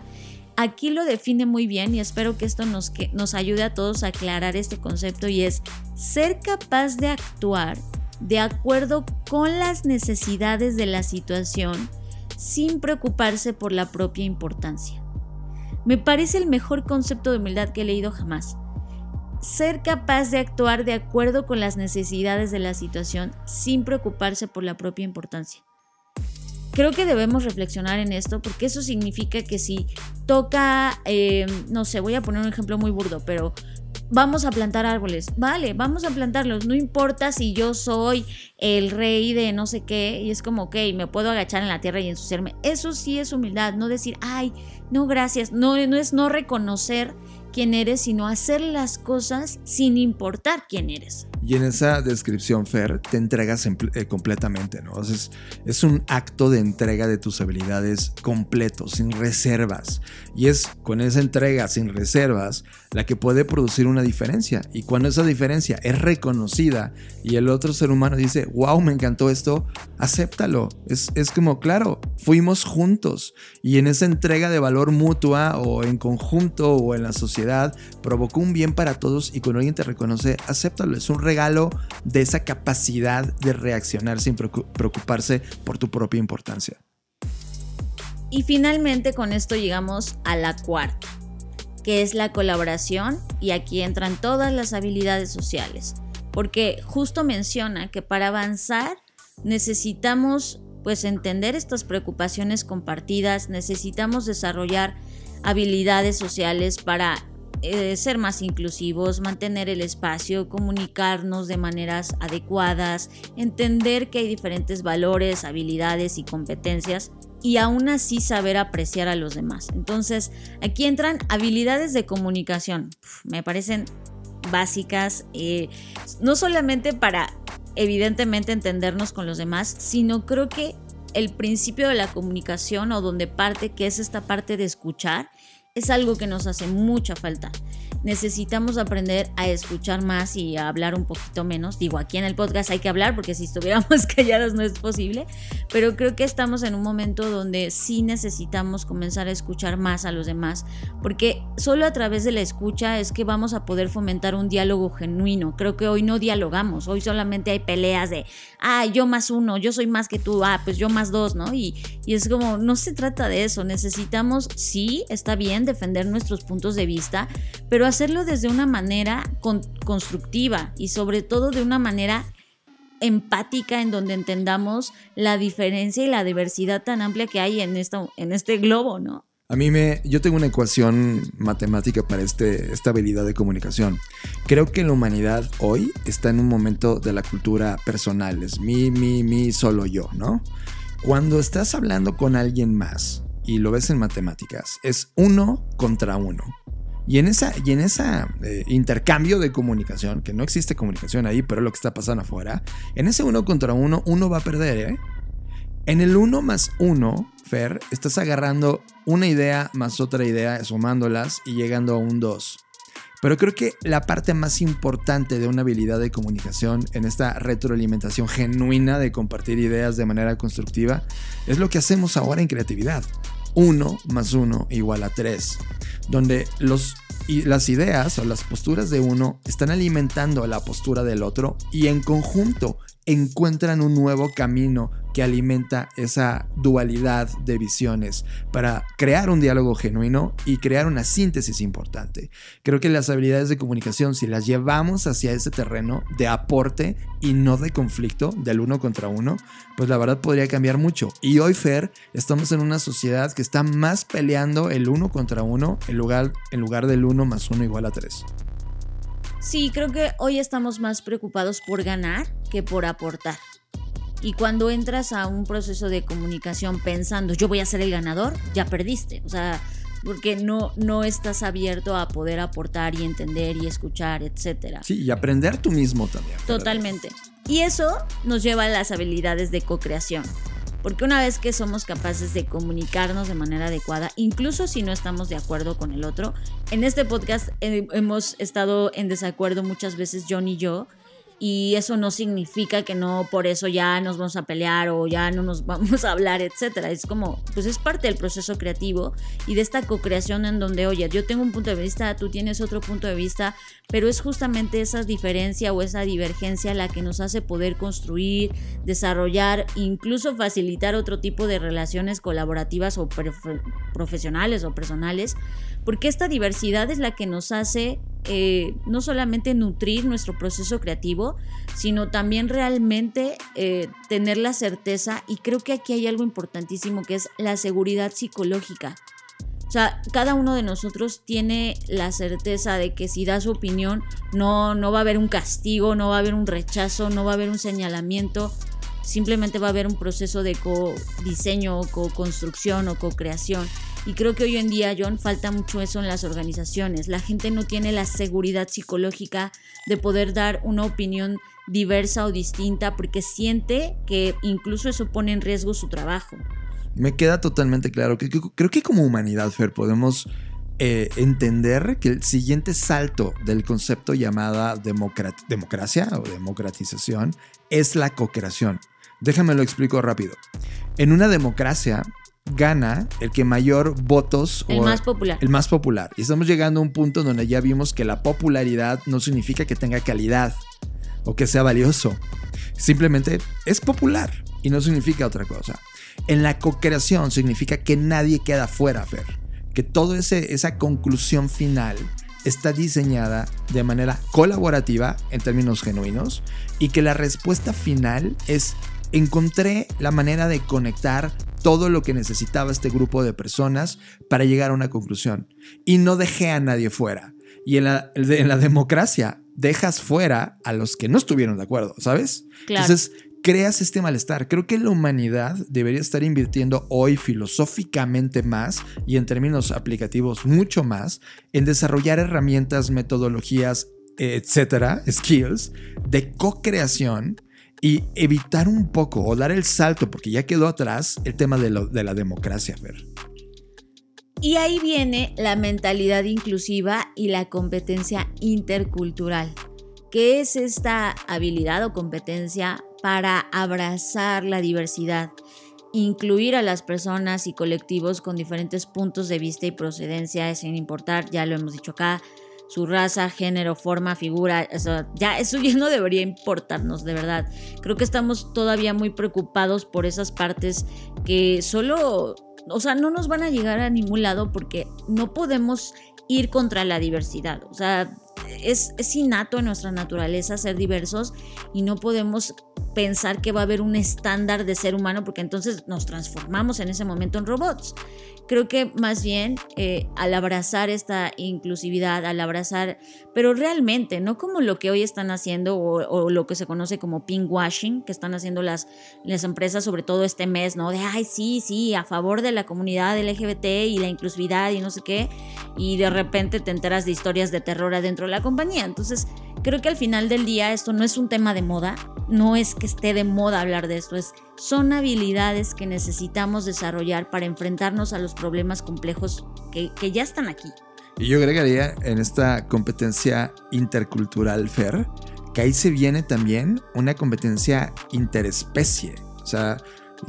aquí lo define muy bien y espero que esto nos, que nos ayude a todos a aclarar este concepto y es ser capaz de actuar de acuerdo con las necesidades de la situación sin preocuparse por la propia importancia. Me parece el mejor concepto de humildad que he leído jamás. Ser capaz de actuar de acuerdo con las necesidades de la situación sin preocuparse por la propia importancia creo que debemos reflexionar en esto porque eso significa que si toca, eh, no sé, voy a poner un ejemplo muy burdo, pero vamos a plantar árboles, vale, vamos a plantarlos, no importa si yo soy el rey de no sé qué y es como, ok, me puedo agachar en la tierra y ensuciarme. Eso sí es humildad, no decir, ay, no, gracias, no, no es no reconocer quién eres, sino hacer las cosas sin importar quién eres. Y en esa descripción, Fer, te entregas eh, completamente, ¿no? Es, es un acto de entrega de tus habilidades completo, sin reservas. Y es con esa entrega sin reservas la que puede producir una diferencia. Y cuando esa diferencia es reconocida y el otro ser humano dice, wow, me encantó esto, acéptalo. Es, es como, claro, fuimos juntos. Y en esa entrega de valor mutua o en conjunto o en la sociedad, provocó un bien para todos y cuando alguien te reconoce, acéptalo. Es un regalo de esa capacidad de reaccionar sin preocuparse por tu propia importancia. Y finalmente con esto llegamos a la cuarta, que es la colaboración y aquí entran todas las habilidades sociales, porque justo menciona que para avanzar necesitamos pues entender estas preocupaciones compartidas, necesitamos desarrollar habilidades sociales para eh, ser más inclusivos, mantener el espacio, comunicarnos de maneras adecuadas, entender que hay diferentes valores, habilidades y competencias y aún así saber apreciar a los demás. Entonces, aquí entran habilidades de comunicación. me parecen básicas, eh, no solamente para evidentemente entendernos con los demás, sino creo que el principio de la comunicación o donde parte, que es esta parte de escuchar, es algo que nos hace mucha falta necesitamos aprender a escuchar más y a hablar un poquito menos. Digo, aquí en el podcast hay que hablar porque si estuviéramos callados no es posible, pero creo que estamos en un momento donde sí necesitamos comenzar a escuchar más a los demás, porque solo a través de la escucha es que vamos a poder fomentar un diálogo genuino. Creo que hoy no dialogamos, hoy solamente hay peleas de, ah, yo más uno, yo soy más que tú, ah, pues yo más dos, ¿no? Y, y es como, no se trata de eso, necesitamos, sí, está bien defender nuestros puntos de vista, pero hacerlo desde una manera constructiva y sobre todo de una manera empática en donde entendamos la diferencia y la diversidad tan amplia que hay en, en este globo, ¿no? A mí me, yo tengo una ecuación matemática para este, esta habilidad de comunicación. Creo que la humanidad hoy está en un momento de la cultura personal, es mi, mi, mi, solo yo, ¿no? Cuando estás hablando con alguien más y lo ves en matemáticas, es uno contra uno. Y en esa, y en esa eh, intercambio de comunicación, que no existe comunicación ahí, pero es lo que está pasando afuera, en ese uno contra uno, uno va a perder, ¿eh? En el uno más uno, Estás agarrando una idea más otra idea, sumándolas y llegando a un dos. Pero creo que la parte más importante de una habilidad de comunicación en esta retroalimentación genuina de compartir ideas de manera constructiva es lo que hacemos ahora en creatividad. 1 más 1 igual a 3, donde las ideas o las posturas de uno están alimentando la postura del otro y en conjunto encuentran un nuevo camino que alimenta esa dualidad de visiones para crear un diálogo genuino y crear una síntesis importante. Creo que las habilidades de comunicación, si las llevamos hacia ese terreno de aporte y no de conflicto, del uno contra uno, pues la verdad podría cambiar mucho. Y hoy, Fer, estamos en una sociedad que está más peleando el uno contra uno en lugar, en lugar del uno más uno igual a tres. Sí, creo que hoy estamos más preocupados por ganar que por aportar. Y cuando entras a un proceso de comunicación pensando yo voy a ser el ganador, ya perdiste. O sea, porque no, no estás abierto a poder aportar y entender y escuchar, etc. Sí, y aprender tú mismo también. Totalmente. Y eso nos lleva a las habilidades de co-creación. Porque una vez que somos capaces de comunicarnos de manera adecuada, incluso si no estamos de acuerdo con el otro, en este podcast eh, hemos estado en desacuerdo muchas veces John y yo, y eso no significa que no por eso ya nos vamos a pelear o ya no nos vamos a hablar, etcétera. Es como, pues es parte del proceso creativo y de esta co-creación en donde, oye, yo tengo un punto de vista, tú tienes otro punto de vista, pero es justamente esa diferencia o esa divergencia la que nos hace poder construir, desarrollar, incluso facilitar otro tipo de relaciones colaborativas o profesionales o personales, porque esta diversidad es la que nos hace eh, no solamente nutrir nuestro proceso creativo, sino también realmente eh, tener la certeza, y creo que aquí hay algo importantísimo que es la seguridad psicológica. O sea, cada uno de nosotros tiene la certeza de que si da su opinión, no, no va a haber un castigo, no va a haber un rechazo, no va a haber un señalamiento, simplemente va a haber un proceso de co-diseño, co-construcción o co-creación. Y creo que hoy en día, John, falta mucho eso en las organizaciones. La gente no tiene la seguridad psicológica de poder dar una opinión diversa o distinta porque siente que incluso eso pone en riesgo su trabajo. Me queda totalmente claro creo que como humanidad, Fer, podemos eh, entender que el siguiente salto del concepto llamada democracia o democratización es la co-creación. Déjame lo explico rápido. En una democracia, gana el que mayor votos. El más popular. El más popular. Y estamos llegando a un punto donde ya vimos que la popularidad no significa que tenga calidad o que sea valioso. Simplemente es popular y no significa otra cosa. En la co-creación significa que nadie queda fuera, Fer. Que toda esa conclusión final está diseñada de manera colaborativa en términos genuinos y que la respuesta final es encontré la manera de conectar todo lo que necesitaba este grupo de personas para llegar a una conclusión. Y no dejé a nadie fuera. Y en la, en la democracia dejas fuera a los que no estuvieron de acuerdo, ¿sabes? Entonces, creas este malestar. Creo que la humanidad debería estar invirtiendo hoy filosóficamente más y en términos aplicativos mucho más en desarrollar herramientas, metodologías etcétera, skills de co-creación y evitar un poco o dar el salto, porque ya quedó atrás el tema de, la democracia. Y ahí viene la mentalidad inclusiva y la competencia intercultural, que es esta habilidad o competencia para abrazar la diversidad, incluir a las personas y colectivos con diferentes puntos de vista y procedencia, sin importar, ya lo hemos dicho acá, su raza, género, forma, figura, eso, ya eso ya no debería importarnos, de verdad. Creo que estamos todavía muy preocupados por esas partes que solo, o sea, no nos van a llegar a ningún lado porque no podemos ir contra la diversidad. O sea, es, es innato en nuestra naturaleza ser diversos y no podemos pensar que va a haber un estándar de ser humano porque entonces nos transformamos en ese momento en robots. Creo que más bien eh, al abrazar esta inclusividad, al abrazar, pero realmente, no como lo que hoy están haciendo o, lo que se conoce como pink washing, que están haciendo las, las empresas, sobre todo este mes, ¿no? De, ay, sí, sí, a favor de la comunidad LGBT y la inclusividad y no sé qué, y de repente te enteras de historias de terror adentro de la compañía. Entonces, creo que al final del día esto no es un tema de moda, no es que esté de moda hablar de esto, es, son habilidades que necesitamos desarrollar para enfrentarnos a los problemas complejos que, que ya están aquí. Y yo agregaría en esta competencia intercultural FER, que ahí se viene también una competencia interespecie. O sea,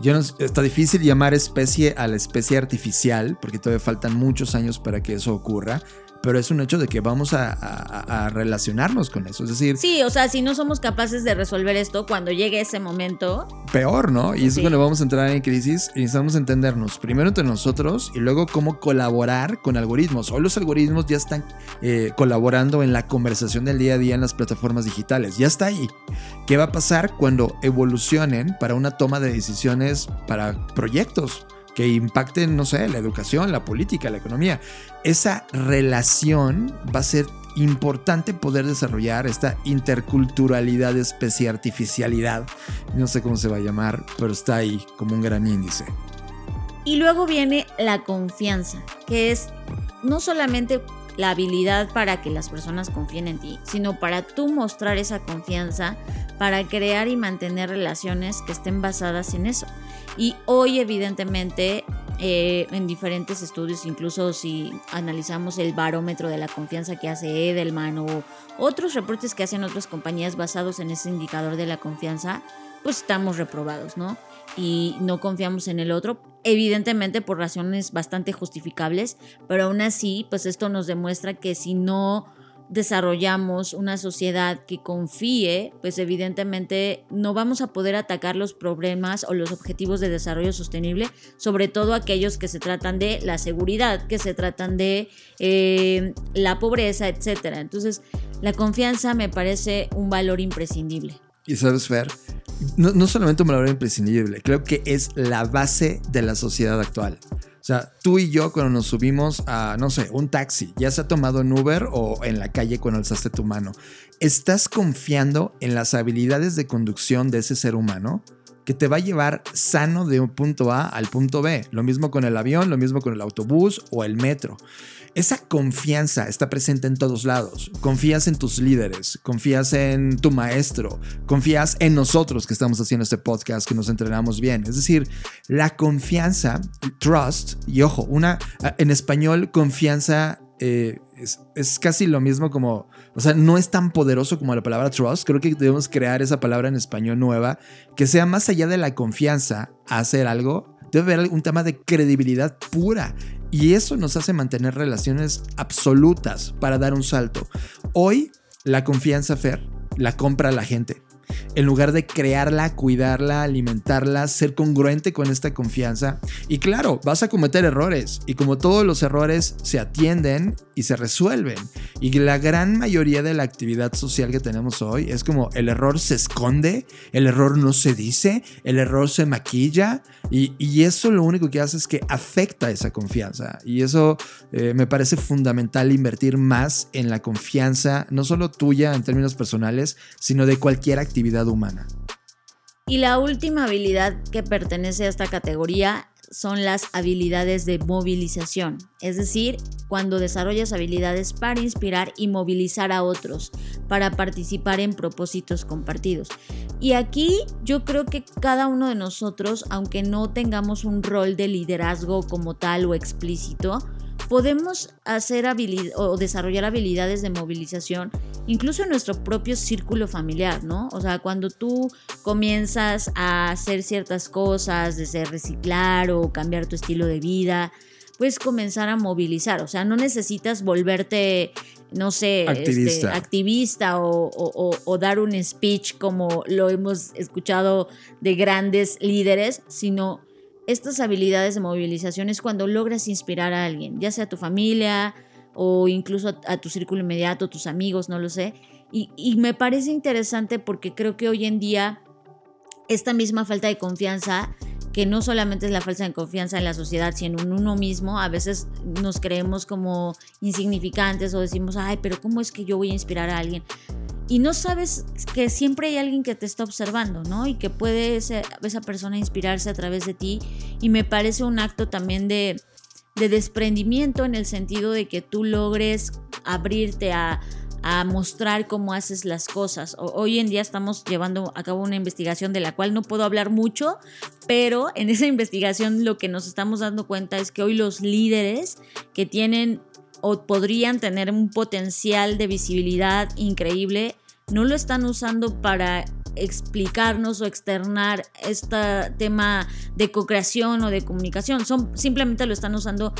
yo no, está difícil llamar especie a la especie artificial, porque todavía faltan muchos años para que eso ocurra pero es un hecho de que vamos a, relacionarnos con eso. Es decir... Sí, o sea, si no somos capaces de resolver esto cuando llegue ese momento... Peor, ¿no? Y es cuando vamos a entrar en crisis y necesitamos entendernos primero entre nosotros y luego cómo colaborar con algoritmos. Hoy los algoritmos ya están eh, colaborando en la conversación del día a día en las plataformas digitales. Ya está ahí. ¿Qué va a pasar cuando evolucionen para una toma de decisiones para proyectos? Que impacten, no sé, la educación, la política, la economía. Esa relación va a ser importante poder desarrollar esta interculturalidad, especie artificialidad. No sé cómo se va a llamar, pero está ahí como un gran índice. Y luego viene la confianza, que es no solamente la habilidad para que las personas confíen en ti, sino para tú mostrar esa confianza, para crear y mantener relaciones que estén basadas en eso. Y hoy evidentemente eh, en diferentes estudios, incluso si analizamos el barómetro de la confianza que hace Edelman o otros reportes que hacen otras compañías basados en ese indicador de la confianza, pues estamos reprobados, ¿no? Y no confiamos en el otro, evidentemente por razones bastante justificables, pero aún así, pues esto nos demuestra que si no desarrollamos una sociedad que confíe, pues evidentemente no vamos a poder atacar los problemas o los objetivos de desarrollo sostenible, sobre todo aquellos que se tratan de la seguridad, que se tratan de eh, la pobreza, etc. Entonces, la confianza me parece un valor imprescindible. Y sabes, Fer, no, no solamente un valor imprescindible, creo que es la base de la sociedad actual. Sea, tú y yo cuando nos subimos a, no sé, un taxi, ya se ha tomado en Uber o en la calle cuando alzaste tu mano, ¿estás confiando en las habilidades de conducción de ese ser humano? Que te va a llevar sano de un punto A al punto B. Lo mismo con el avión, lo mismo con el autobús o el metro. Esa confianza está presente en todos lados. Confías en tus líderes, confías en tu maestro, confías en nosotros que estamos haciendo este podcast, que nos entrenamos bien. Es decir, la confianza, trust, y ojo, una, en español, confianza eh, es, es, casi lo mismo como, o sea, no es tan poderoso como la palabra trust. Creo que debemos crear esa palabra en español nueva que sea más allá de la confianza a hacer algo. Debe haber un tema de credibilidad pura. Y eso nos hace mantener relaciones absolutas para dar un salto. Hoy, la confianza, Fer, la compra la gente en lugar de crearla, cuidarla, alimentarla, ser congruente con esta confianza. Y claro, vas a cometer errores y como todos los errores se atienden y se resuelven. Y la gran mayoría de la actividad social que tenemos hoy es como el error se esconde, el error no se dice, el error se maquilla y, eso lo único que hace es que afecta esa confianza. Y eso eh, me parece fundamental invertir más en la confianza, no solo tuya en términos personales, sino de cualquier actividad humana. Y la última habilidad que pertenece a esta categoría son las habilidades de movilización, es decir, cuando desarrollas habilidades para inspirar y movilizar a otros, para participar en propósitos compartidos. Y aquí yo creo que cada uno de nosotros, aunque no tengamos un rol de liderazgo como tal o explícito, podemos hacer o desarrollar habilidades de movilización incluso en nuestro propio círculo familiar, ¿no? O sea, cuando tú comienzas a hacer ciertas cosas, desde reciclar o cambiar tu estilo de vida, puedes comenzar a movilizar. O sea, no necesitas volverte, no sé, este, activista, o, dar un speech como lo hemos escuchado de grandes líderes, sino estas habilidades de movilización es cuando logras inspirar a alguien, ya sea tu familia o incluso a, tu círculo inmediato, tus amigos, no lo sé. Y, y me parece interesante porque creo que hoy en día esta misma falta de confianza que no solamente es la falta de confianza en la sociedad, sino en uno mismo. A veces nos creemos como insignificantes o decimos, ay, pero ¿cómo es que yo voy a inspirar a alguien? Y no sabes que siempre hay alguien que te está observando, ¿no? Y que puede esa, persona inspirarse a través de ti. Y me parece un acto también de, de desprendimiento en el sentido de que tú logres abrirte a, a mostrar cómo haces las cosas. Hoy en día estamos llevando a cabo una investigación de la cual no puedo hablar mucho, pero en esa investigación lo que nos estamos dando cuenta es que hoy los líderes que tienen o podrían tener un potencial de visibilidad increíble, no lo están usando para explicarnos o externar este tema de co-creación o de comunicación. Son, simplemente lo están usando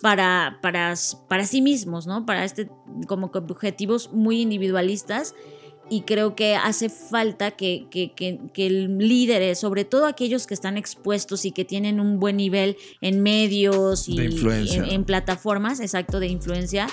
para, para, para sí mismos, ¿no? Para este, como objetivos muy individualistas. Y creo que hace falta que, que, que, que líderes, sobre todo aquellos que están expuestos y que tienen un buen nivel en medios y, en plataformas, exacto, de influencia,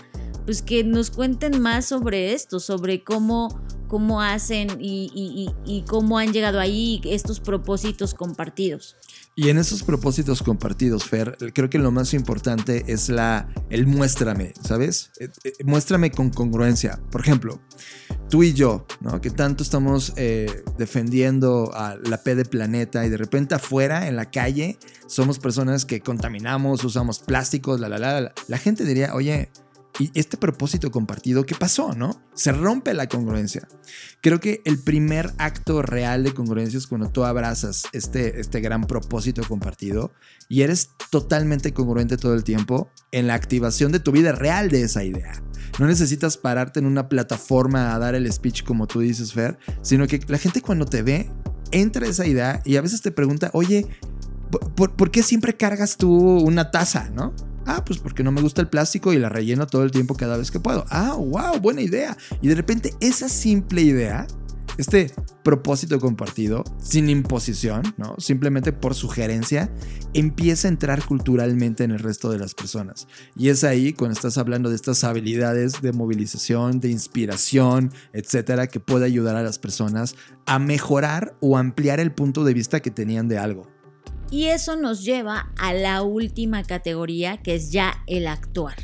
pues que nos cuenten más sobre esto, sobre cómo, cómo hacen y, cómo han llegado ahí estos propósitos compartidos. Y en esos propósitos compartidos, Fer, creo que lo más importante es la, el muéstrame, ¿sabes? Eh, eh, muéstrame con congruencia. Por ejemplo, tú y yo, ¿no? Que tanto estamos eh, defendiendo a la P de planeta y de repente afuera, en la calle, somos personas que contaminamos, usamos plásticos, la, la, la, la. La gente diría, oye, y este propósito compartido, ¿qué pasó, no? Se rompe la congruencia. Creo que el primer acto real de congruencia es cuando tú abrazas este, este gran propósito compartido y eres totalmente congruente todo el tiempo en la activación de tu vida real de esa idea. No necesitas pararte en una plataforma a dar el speech como tú dices, Fer, sino que la gente cuando te ve entra esa idea y a veces te pregunta, oye, ¿por, ¿por qué siempre cargas tú una taza, no? Ah, pues porque no me gusta el plástico y la relleno todo el tiempo cada vez que puedo. Ah, wow, buena idea. Y de repente esa simple idea, este propósito compartido, sin imposición, ¿no? Simplemente por sugerencia, empieza a entrar culturalmente en el resto de las personas. Y es ahí cuando estás hablando de estas habilidades de movilización, de inspiración, etcétera, que puede ayudar a las personas a mejorar o ampliar el punto de vista que tenían de algo. Y eso nos lleva a la última categoría, que es ya el actuar.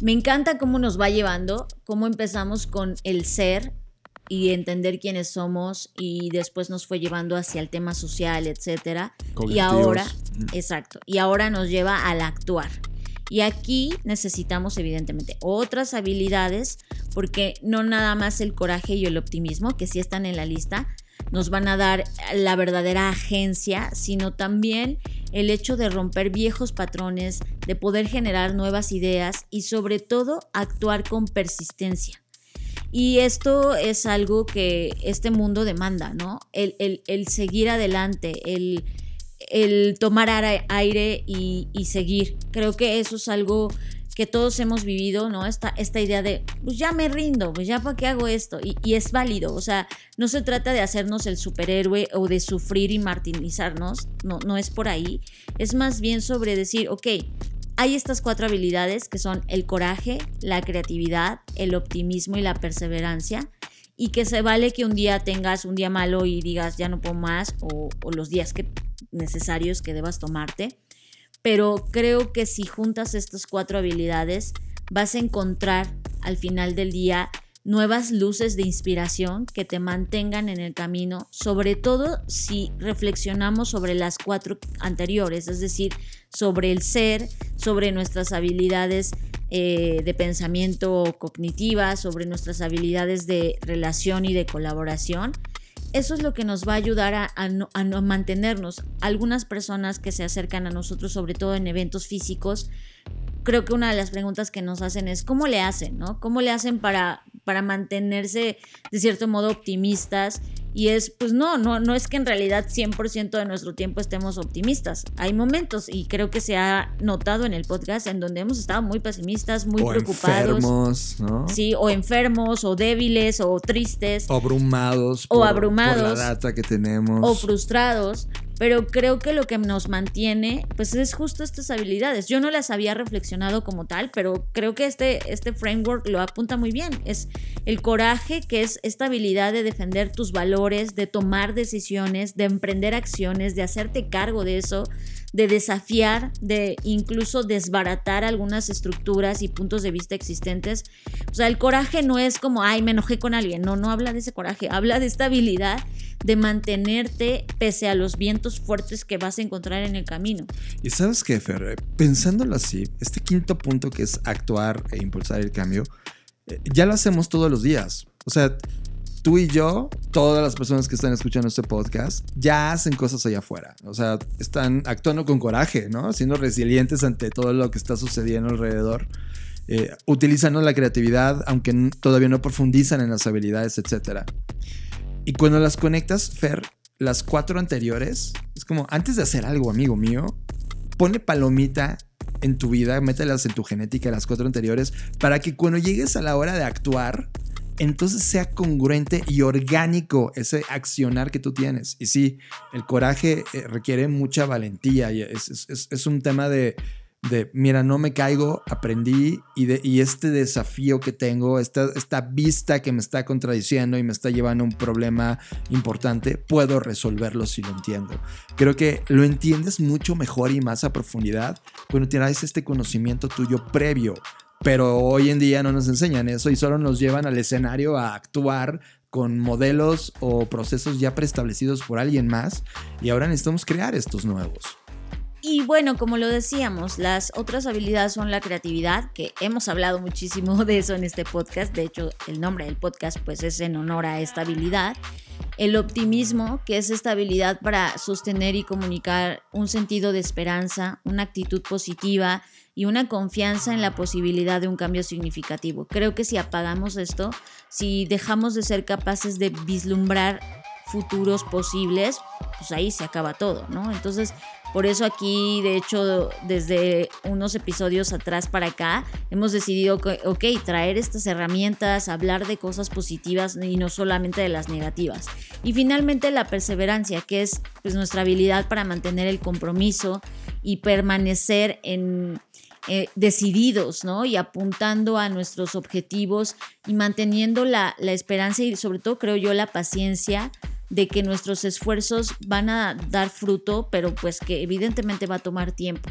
Me encanta cómo nos va llevando, cómo empezamos con el ser y entender quiénes somos y después nos fue llevando hacia el tema social, etcétera. Y ahora, exacto, y ahora nos lleva al actuar. Y aquí necesitamos evidentemente otras habilidades porque no nada más el coraje y el optimismo, que sí están en la lista, nos van a dar la verdadera agencia, sino también el hecho de romper viejos patrones, de poder generar nuevas ideas y sobre todo actuar con persistencia. Y esto es algo que este mundo demanda, ¿no? El, seguir adelante, el, tomar aire y, y seguir. Creo que eso es algo que todos hemos vivido, ¿no? Esta, esta idea de, pues ya me rindo, pues ya para qué hago esto. Y, y, es válido, o sea, no se trata de hacernos el superhéroe o de sufrir y martirizarnos, no, no es por ahí. Es más bien sobre decir, ok, hay estas cuatro habilidades que son el coraje, la creatividad, el optimismo y la perseverancia. Y que se vale que un día tengas un día malo y digas ya no puedo más o, o los días que necesarios que debas tomarte pero creo que si juntas estas cuatro habilidades, vas a encontrar al final del día nuevas luces de inspiración que te mantengan en el camino, sobre todo si reflexionamos sobre las cuatro anteriores, es decir, sobre el ser, sobre nuestras habilidades eh, de pensamiento cognitiva, sobre nuestras habilidades de relación y de colaboración. Eso es lo que nos va a ayudar a, a no mantenernos. Algunas personas que se acercan a nosotros, sobre todo en eventos físicos, creo que una de las preguntas que nos hacen es cómo le hacen, ¿no? ¿Cómo le hacen para, para mantenerse de cierto modo optimistas? Y es, pues no, no, no es que en realidad 100% de nuestro tiempo estemos optimistas. Hay momentos, y creo que se ha notado en el podcast, en donde hemos estado muy pesimistas, muy o preocupados. Enfermos, ¿no? Sí, o enfermos, o débiles, o tristes. O abrumados. O abrumados. Por la data que tenemos. O frustrados pero creo que lo que nos mantiene, pues es justo estas habilidades. Yo no las había reflexionado como tal, pero creo que este, este framework lo apunta muy bien. Es el coraje, que es esta habilidad de defender tus valores, de tomar decisiones, de emprender acciones, de hacerte cargo de eso, de desafiar, de incluso desbaratar algunas estructuras y puntos de vista existentes. O sea, el coraje no es como, ay, me enojé con alguien. No, no habla de ese coraje, habla de esta habilidad de mantenerte pese a los vientos fuertes que vas a encontrar en el camino. Y sabes qué, Fer, pensándolo así, este quinto punto que es actuar e impulsar el cambio, eh, ya lo hacemos todos los días. O sea, tú y yo, todas las personas que están escuchando este podcast, ya hacen cosas allá afuera. O sea, están actuando con coraje, ¿no? Siendo resilientes ante todo lo que está sucediendo alrededor. Eh, utilizando la creatividad, aunque todavía no profundizan en las habilidades, etc. Y cuando las conectas, Fer, las cuatro anteriores, es como antes de hacer algo, amigo mío, pone palomita en tu vida, mételas en tu genética, las cuatro anteriores, para que cuando llegues a la hora de actuar, entonces sea congruente y orgánico ese accionar que tú tienes. Y sí, el coraje eh, requiere mucha valentía y es, un tema de, de, mira, no me caigo, aprendí y, este desafío que tengo, esta, esta vista que me está contradiciendo y me está llevando a un problema importante, puedo resolverlo si lo entiendo. Creo que lo entiendes mucho mejor y más a profundidad cuando tienes este conocimiento tuyo previo pero hoy en día no nos enseñan eso y solo nos llevan al escenario a actuar con modelos o procesos ya preestablecidos por alguien más y ahora necesitamos crear estos nuevos. Y bueno, como lo decíamos, las otras habilidades son la creatividad, que hemos hablado muchísimo de eso en este podcast. De hecho, el nombre del podcast pues es en honor a esta habilidad. El optimismo, que es esta habilidad para sostener y comunicar un sentido de esperanza, una actitud positiva y una confianza en la posibilidad de un cambio significativo. Creo que si apagamos esto, si dejamos de ser capaces de vislumbrar futuros posibles, pues ahí se acaba todo, ¿no? Entonces, por eso aquí, de hecho, desde unos episodios atrás para acá, hemos decidido, que, ok, traer estas herramientas, hablar de cosas positivas y no solamente de las negativas. Y finalmente la perseverancia, que es pues, nuestra habilidad para mantener el compromiso y permanecer en, eh, decididos, ¿no? Y apuntando a nuestros objetivos y manteniendo la, la esperanza y sobre todo, creo yo, la paciencia de que nuestros esfuerzos van a dar fruto, pero pues que evidentemente va a tomar tiempo.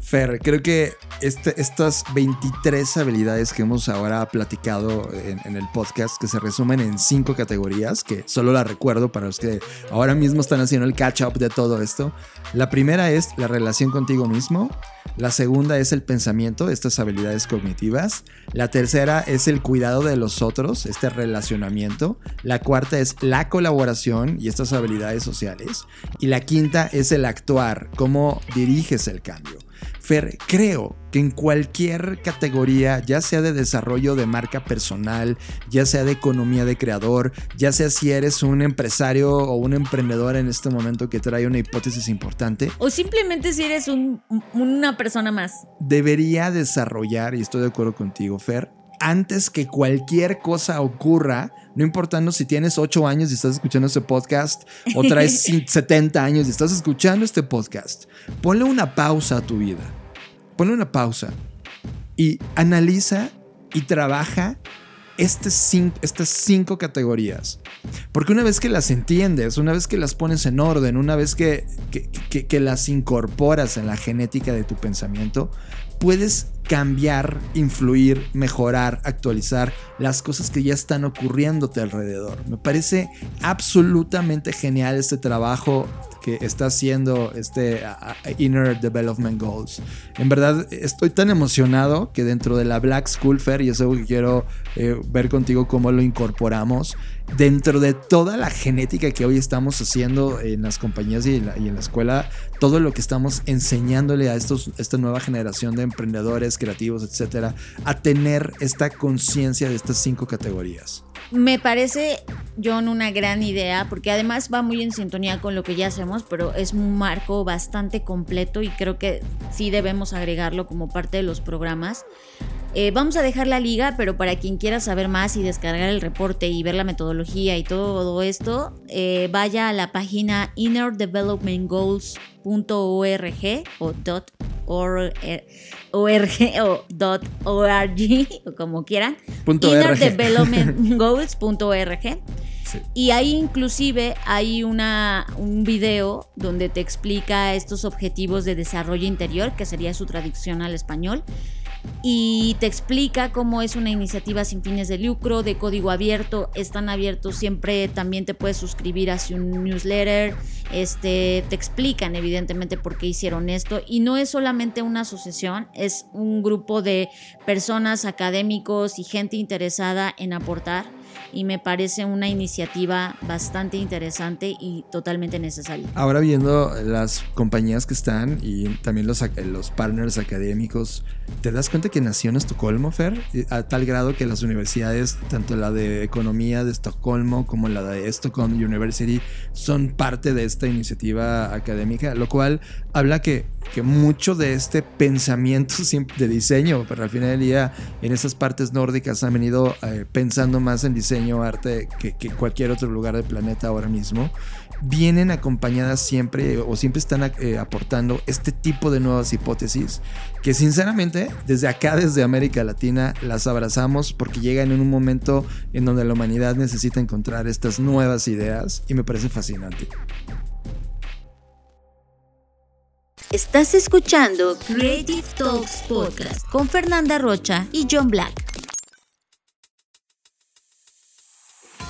Fer, creo que este, estas 23 habilidades que hemos ahora platicado en, el podcast, que se resumen en cinco categorías, que solo la recuerdo para los que ahora mismo están haciendo el catch-up de todo esto. La primera es la relación contigo mismo. La segunda es el pensamiento, estas habilidades cognitivas. La tercera es el cuidado de los otros, este relacionamiento. La cuarta es la colaboración y estas habilidades sociales. Y la quinta es el actuar, cómo diriges el cambio. Fer, creo que en cualquier categoría, ya sea de desarrollo de marca personal, ya sea de economía de creador, ya sea si eres un empresario o un emprendedor en este momento que trae una hipótesis importante. O simplemente si eres una persona más. Debería desarrollar, y estoy de acuerdo contigo, Fer, antes que cualquier cosa ocurra, no importando si tienes 8 años y estás escuchando este podcast o traes 70 años y estás escuchando este podcast, ponle una pausa a tu vida. Ponle una pausa y analiza y trabaja este estas cinco categorías. Porque una vez que las entiendes, una vez que las pones en orden, una vez que, que las incorporas en la genética de tu pensamiento, puedes cambiar, influir, mejorar, actualizar las cosas que ya están ocurriéndote alrededor. Me parece absolutamente genial este trabajo que está haciendo este Inner Development Goals. En verdad, estoy tan emocionado que dentro de la Black School Fair, y que quiero eh, ver contigo cómo lo incorporamos, dentro de toda la genética que hoy estamos haciendo en las compañías y en la, escuela, todo lo que estamos enseñándole a esta nueva generación de emprendedores, creativos, etcétera, a tener esta conciencia de estas cinco categorías. Me parece, John, una gran idea, porque además va muy en sintonía con lo que ya hacemos, pero es un marco bastante completo y creo que sí debemos agregarlo como parte de los programas. Eh, vamos a dejar la liga, pero para quien quiera saber más y descargar el reporte y ver la metodología y todo esto, eh, vaya a la página innerdevelopmentgoals.org o dot org, o dot org o como quieran. innerdevelopmentgoals.org. Y ahí inclusive hay una, un video donde te explica estos objetivos de desarrollo interior, que sería su traducción al español y te explica cómo es una iniciativa sin fines de lucro, de código abierto, están abiertos, siempre también te puedes suscribir hacia un newsletter, este, te explican evidentemente por qué hicieron esto y no es solamente una asociación, es un grupo de personas, académicos y gente interesada en aportar y me parece una iniciativa bastante interesante y totalmente necesaria. Ahora viendo las compañías que están y también los, los partners académicos, ¿te das cuenta que nació en Estocolmo, Fer? A tal grado que las universidades, tanto la de economía de Estocolmo como la de Stockholm University, son parte de esta iniciativa académica, lo cual habla que, que mucho de este pensamiento de diseño, pero al final del día en esas partes nórdicas han venido eh, pensando más en diseño arte, que, cualquier otro lugar del planeta ahora mismo, vienen acompañadas siempre o siempre están eh, aportando este tipo de nuevas hipótesis que sinceramente desde acá, desde América Latina, las abrazamos porque llegan en un momento en donde la humanidad necesita encontrar estas nuevas ideas y me parece fascinante. Estás escuchando Creative Talks Podcast con Fernanda Rocha y John Black.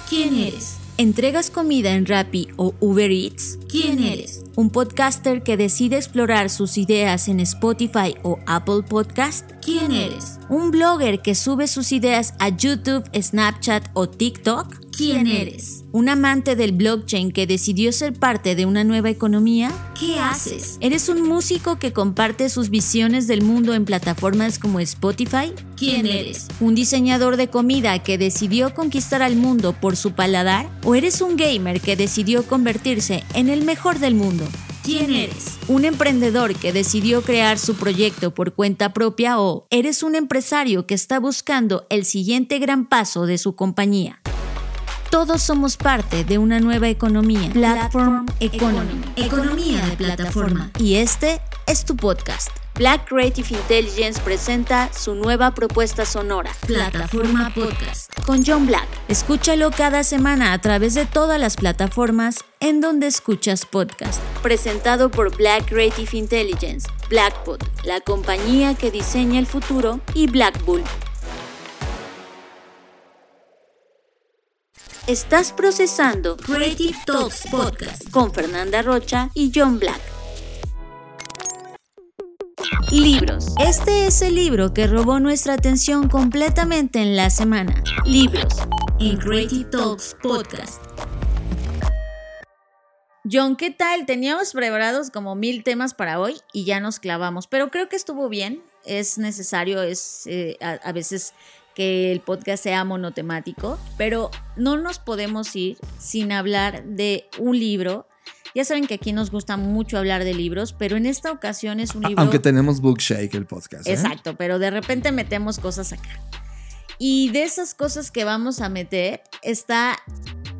¿Quién eres? ¿Entregas comida en Rappi o Uber Eats? ¿Quién eres? ¿Un podcaster que decide explorar sus ideas en Spotify o Apple Podcast? ¿Quién eres? ¿Un blogger que sube sus ideas a YouTube, Snapchat o TikTok? ¿Quién eres? ¿Un amante del blockchain que decidió ser parte de una nueva economía? ¿Qué haces? ¿Eres un músico que comparte sus visiones del mundo en plataformas como Spotify? ¿Quién eres? ¿Un diseñador de comida que decidió conquistar al mundo por su paladar? ¿O eres un gamer que decidió convertirse en el mejor del mundo? ¿Quién eres? ¿Un emprendedor que decidió crear su proyecto por cuenta propia o eres un empresario que está buscando el siguiente gran paso de su compañía? Todos somos parte de una nueva economía. Platform Economy. Economía de plataforma. Y este es tu podcast. Black Creative Intelligence presenta su nueva propuesta sonora, Plataforma Podcast, con John Black. Escúchalo cada semana a través de todas las plataformas en donde escuchas podcast. Presentado por Black Creative Intelligence, Blackpod, la compañía que diseña el futuro, y Black Bull, Estás procesando Creative Talks Podcast con Fernanda Rocha y John Black. Libros. Este es el libro que robó nuestra atención completamente en la semana. Libros en Creative Talks Podcast. John, ¿qué tal? Teníamos preparados como mil temas para hoy y ya nos clavamos, pero creo que estuvo bien. Es necesario, es eh, a veces que el podcast sea monotemático, pero no nos podemos ir sin hablar de un libro. Ya saben que aquí nos gusta mucho hablar de libros, pero en esta ocasión es un libro... Aunque tenemos Bookshake, el podcast. ¿eh? Exacto, pero de repente metemos cosas acá. Y de esas cosas que vamos a meter está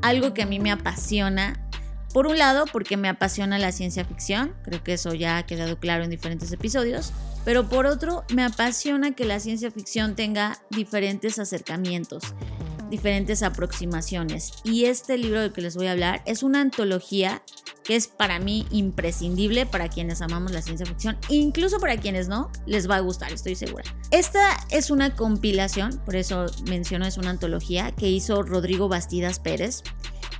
algo que a mí me apasiona. Por un lado, porque me apasiona la ciencia ficción, creo que eso ya ha quedado claro en diferentes episodios. Pero por otro, me apasiona que la ciencia ficción tenga diferentes acercamientos, diferentes aproximaciones. Y este libro del que les voy a hablar es una antología que es para mí imprescindible para quienes amamos la ciencia ficción, incluso para quienes no, les va a gustar, estoy segura. Esta es una compilación, por eso menciono es una antología que hizo Rodrigo Bastidas Pérez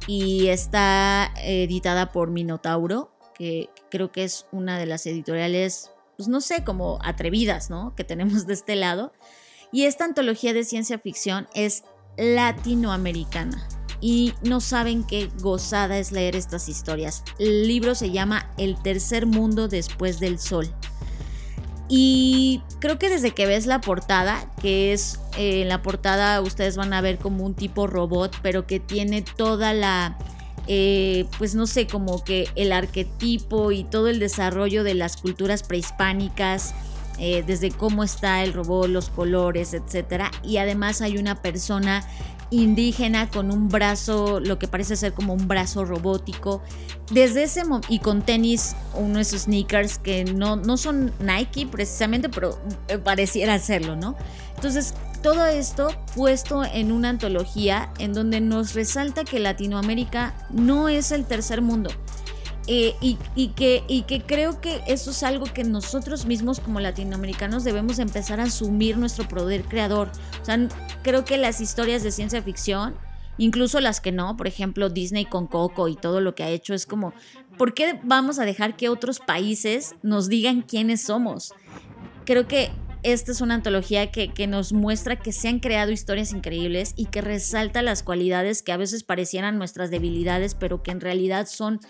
y está editada por Minotauro que creo que es una de las editoriales, pues no sé, como atrevidas, ¿no? Que tenemos de este lado. Y esta antología de ciencia ficción es latinoamericana. Y no saben qué gozada es leer estas historias. El libro se llama El tercer mundo después del sol. Y creo que desde que ves la portada, que es eh, en la portada ustedes van a ver como un tipo robot, pero que tiene toda la, eh, pues no sé, como que el arquetipo y todo el desarrollo de las culturas prehispánicas, eh, desde cómo está el robot, los colores, etc. Y además hay una persona indígena con un brazo, lo que parece ser como un brazo robótico. Desde ese y con tenis, unos sneakers que no, no son Nike precisamente, pero eh, pareciera serlo, ¿no? Entonces, todo esto puesto en una antología en donde nos resalta que Latinoamérica no es el tercer mundo. Eh, y, que, creo que eso es algo que nosotros mismos como latinoamericanos debemos empezar a asumir nuestro poder creador. O sea, creo que las historias de ciencia ficción, incluso las que no, por ejemplo Disney con Coco y todo lo que ha hecho, es como, ¿por qué vamos a dejar que otros países nos digan quiénes somos? Creo que esta es una antología que, nos muestra que se han creado historias increíbles y que resalta las cualidades que a veces parecieran nuestras debilidades, pero que en realidad son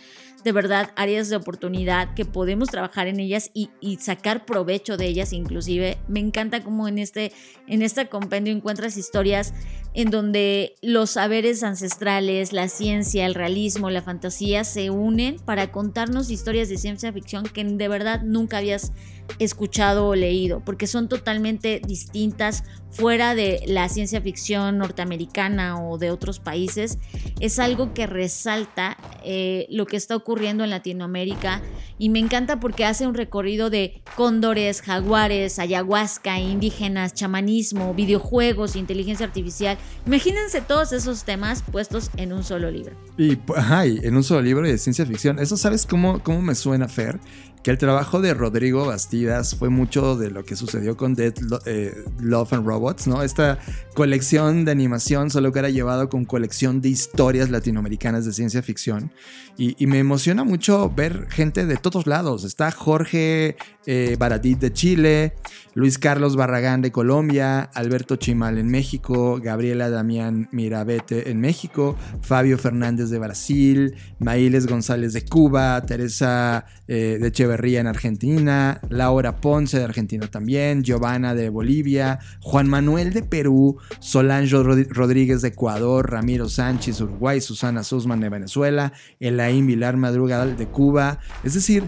de verdad áreas de oportunidad que podemos trabajar en ellas y, sacar provecho de ellas inclusive. Me encanta cómo en este, en este compendio encuentras historias en donde los saberes ancestrales, la ciencia, el realismo, la fantasía se unen para contarnos historias de ciencia ficción que de verdad nunca habías escuchado o leído, porque son totalmente distintas fuera de la ciencia ficción norteamericana o de otros países. Es algo que resalta eh, lo que está ocurriendo en Latinoamérica y me encanta porque hace un recorrido de cóndores, jaguares, ayahuasca, indígenas, chamanismo, videojuegos, inteligencia artificial. Imagínense todos esos temas puestos en un solo libro. Y, ajá, en un solo libro de ciencia ficción. Eso sabes cómo, cómo me suena, Fer? Que el trabajo de Rodrigo Bastidas fue mucho de lo que sucedió con Dead eh, Love and Robots, ¿no? Esta colección de animación solo que era llevado con colección de historias latinoamericanas de ciencia ficción. Y, me emociona mucho ver gente de todos lados. Está Jorge eh, Baradit de Chile, Luis Carlos Barragán de Colombia, Alberto Chimal en México, Gabriela Damián Mirabete en México, Fabio Fernández de Brasil, Mailes González de Cuba, Teresa eh, de En Argentina, Laura Ponce de Argentina también, Giovanna de Bolivia, Juan Manuel de Perú, Solange Rodríguez de Ecuador, Ramiro Sánchez Uruguay, Susana Susman de Venezuela, Elaine Vilar Madrugal de Cuba. Es decir,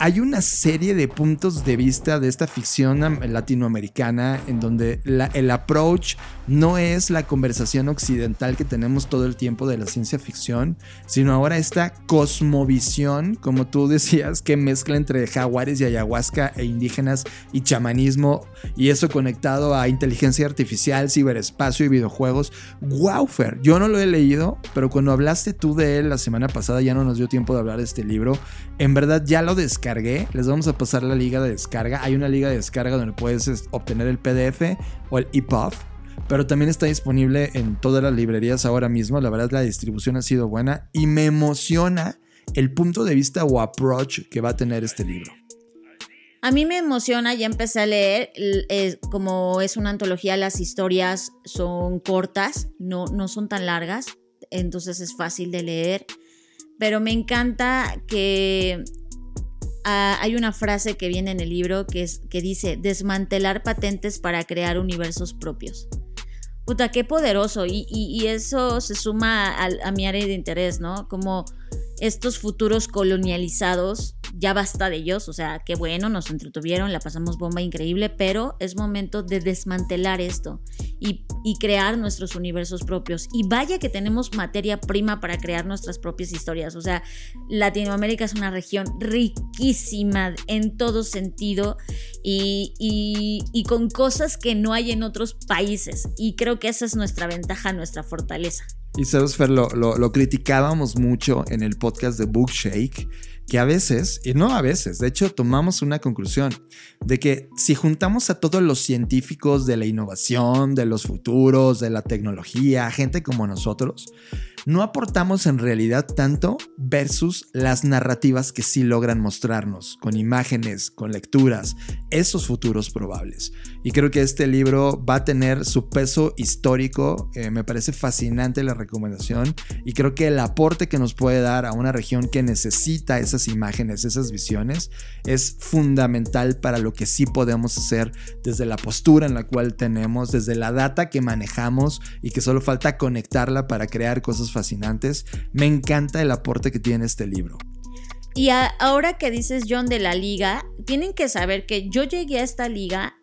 hay una serie de puntos de vista de esta ficción latinoamericana en donde el approach no es la conversación occidental que tenemos todo el tiempo de la ciencia ficción, sino ahora esta cosmovisión, como tú decías, que mezcla entre jaguares y ayahuasca e indígenas y chamanismo, y eso conectado a inteligencia artificial, ciberespacio y videojuegos. Wow, yo no lo he leído, pero cuando hablaste tú de él la semana pasada ya no nos dio tiempo de hablar de este libro. En verdad ya lo descargué, les vamos a pasar la liga de descarga. Hay una liga de descarga donde puedes obtener el PDF o el EPUB pero también está disponible en todas las librerías ahora mismo. La verdad la distribución ha sido buena y me emociona el punto de vista o approach que va a tener este libro. A mí me emociona, ya empecé a leer, como es una antología, las historias son cortas, no, no son tan largas, entonces es fácil de leer, pero me encanta que ah, hay una frase que viene en el libro que, es, que dice, desmantelar patentes para crear universos propios. Puta, qué poderoso. Y, eso se suma a, a, mi área de interés, ¿no? Como estos futuros colonializados, ya basta de ellos, o sea, qué bueno, nos entretuvieron, la pasamos bomba increíble, pero es momento de desmantelar esto y, crear nuestros universos propios. Y vaya que tenemos materia prima para crear nuestras propias historias, o sea, Latinoamérica es una región riquísima en todo sentido y, y con cosas que no hay en otros países. Y creo que esa es nuestra ventaja, nuestra fortaleza. Y sabes, Fer, lo, lo, criticábamos mucho en el podcast de Bookshake, que a veces, y no a veces, de hecho tomamos una conclusión de que si juntamos a todos los científicos de la innovación, de los futuros, de la tecnología, gente como nosotros, no aportamos en realidad tanto versus las narrativas que sí logran mostrarnos, con imágenes, con lecturas, esos futuros probables. Y creo que este libro va a tener su peso histórico, eh, me parece fascinante la recomendación y creo que el aporte que nos puede dar a una región que necesita esas imágenes, esas visiones, es fundamental para lo que sí podemos hacer desde la postura en la cual tenemos, desde la data que manejamos y que solo falta conectarla para crear cosas fascinantes. Me encanta el aporte que tiene este libro. Y ahora que dices John de la liga, tienen que saber que yo llegué a esta liga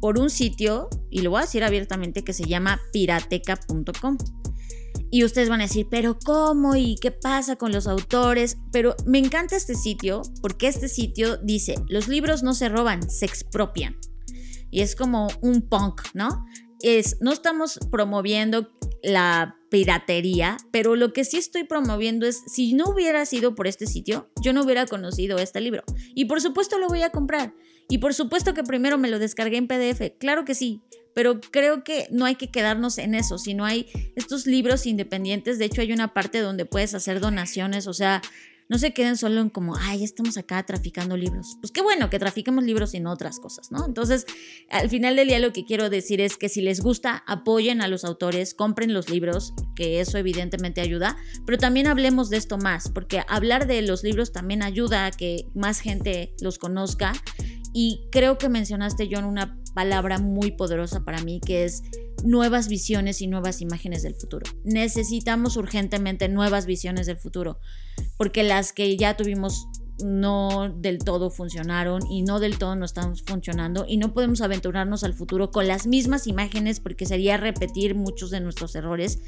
por un sitio, y lo voy a decir abiertamente, que se llama pirateca.com. Y ustedes van a decir, pero ¿cómo? ¿Y qué pasa con los autores? Pero me encanta este sitio porque este sitio dice, los libros no se roban, se expropian. Y es como un punk, ¿no? Es, no estamos promoviendo la piratería, pero lo que sí estoy promoviendo es, si no hubiera sido por este sitio, yo no hubiera conocido este libro. Y por supuesto lo voy a comprar. Y por supuesto que primero me lo descargué en PDF, claro que sí, pero creo que no hay que quedarnos en eso, sino hay estos libros independientes, de hecho hay una parte donde puedes hacer donaciones, o sea, no se queden solo en como, ay, estamos acá traficando libros. Pues qué bueno que trafiquemos libros y no otras cosas, ¿no? Entonces, al final del día lo que quiero decir es que si les gusta, apoyen a los autores, compren los libros, que eso evidentemente ayuda, pero también hablemos de esto más, porque hablar de los libros también ayuda a que más gente los conozca. Y creo que mencionaste, John, una palabra muy poderosa para mí, que es nuevas visiones y nuevas imágenes del futuro. Necesitamos urgentemente nuevas visiones del futuro, porque las que ya tuvimos no del todo funcionaron y no del todo no están funcionando y no podemos aventurarnos al futuro con las mismas imágenes porque sería repetir muchos de nuestros errores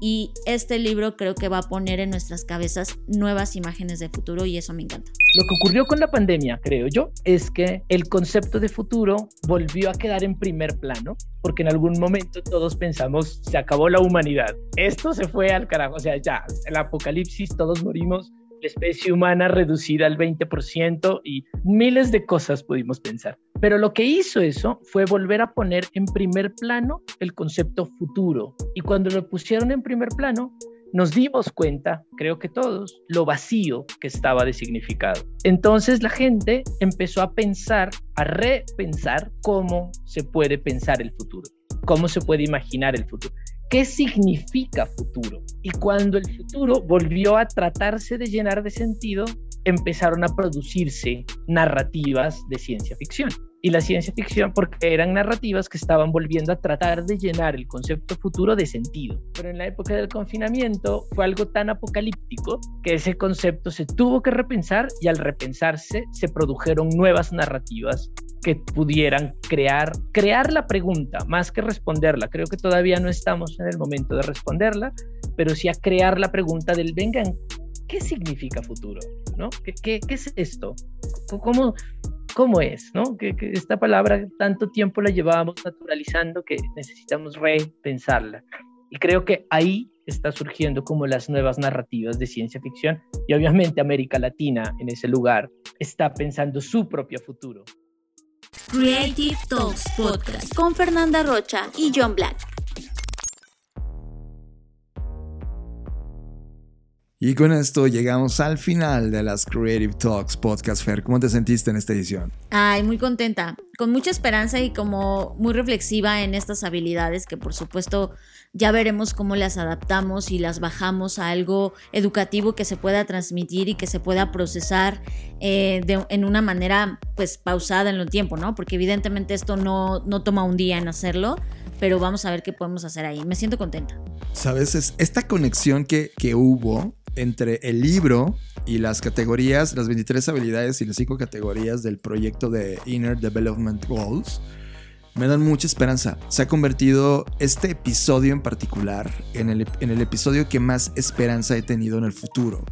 y este libro creo que va a poner en nuestras cabezas nuevas imágenes del futuro y eso me encanta. Lo que ocurrió con la pandemia, creo yo, es que el concepto de futuro volvió a quedar en primer plano porque en algún momento todos pensamos se acabó la humanidad. Esto se fue al carajo, o sea, ya, el apocalipsis, todos morimos la especie humana reducida al 20% y miles de cosas pudimos pensar. Pero lo que hizo eso fue volver a poner en primer plano el concepto futuro. Y cuando lo pusieron en primer plano, nos dimos cuenta, creo que todos, lo vacío que estaba de significado. Entonces la gente empezó a pensar, a repensar cómo se puede pensar el futuro, cómo se puede imaginar el futuro. ¿Qué significa futuro? Y cuando el futuro volvió a tratarse de llenar de sentido, empezaron a producirse narrativas de ciencia ficción y la ciencia ficción porque eran narrativas que estaban volviendo a tratar de llenar el concepto futuro de sentido. Pero en la época del confinamiento fue algo tan apocalíptico que ese concepto se tuvo que repensar y al repensarse se produjeron nuevas narrativas que pudieran crear, crear la pregunta más que responderla. Creo que todavía no estamos en el momento de responderla, pero sí a crear la pregunta del, vengan, ¿qué significa futuro? ¿No? ¿Qué, qué, qué es esto? ¿Cómo, cómo es, ¿no? Que, esta palabra tanto tiempo la llevábamos naturalizando que necesitamos repensarla. Y creo que ahí está surgiendo como las nuevas narrativas de ciencia ficción y obviamente América Latina en ese lugar está pensando su propio futuro. Creative Talks Podcast con Fernanda Rocha y John Black. Y con esto llegamos al final de las Creative Talks Podcast Fair. ¿Cómo te sentiste en esta edición? Ay, muy contenta, con mucha esperanza y como muy reflexiva en estas habilidades que por supuesto ya veremos cómo las adaptamos y las bajamos a algo educativo que se pueda transmitir y que se pueda procesar eh, en una manera pues pausada en el tiempo, ¿no? Porque evidentemente esto no, no toma un día en hacerlo, pero vamos a ver qué podemos hacer ahí. Me siento contenta. Sabes, es esta conexión que, que hubo entre el libro y las categorías, las 23 habilidades y las 5 categorías del proyecto de Inner Development Goals, me dan mucha esperanza. Se ha convertido este episodio en particular en el, episodio que más esperanza he tenido en el futuro.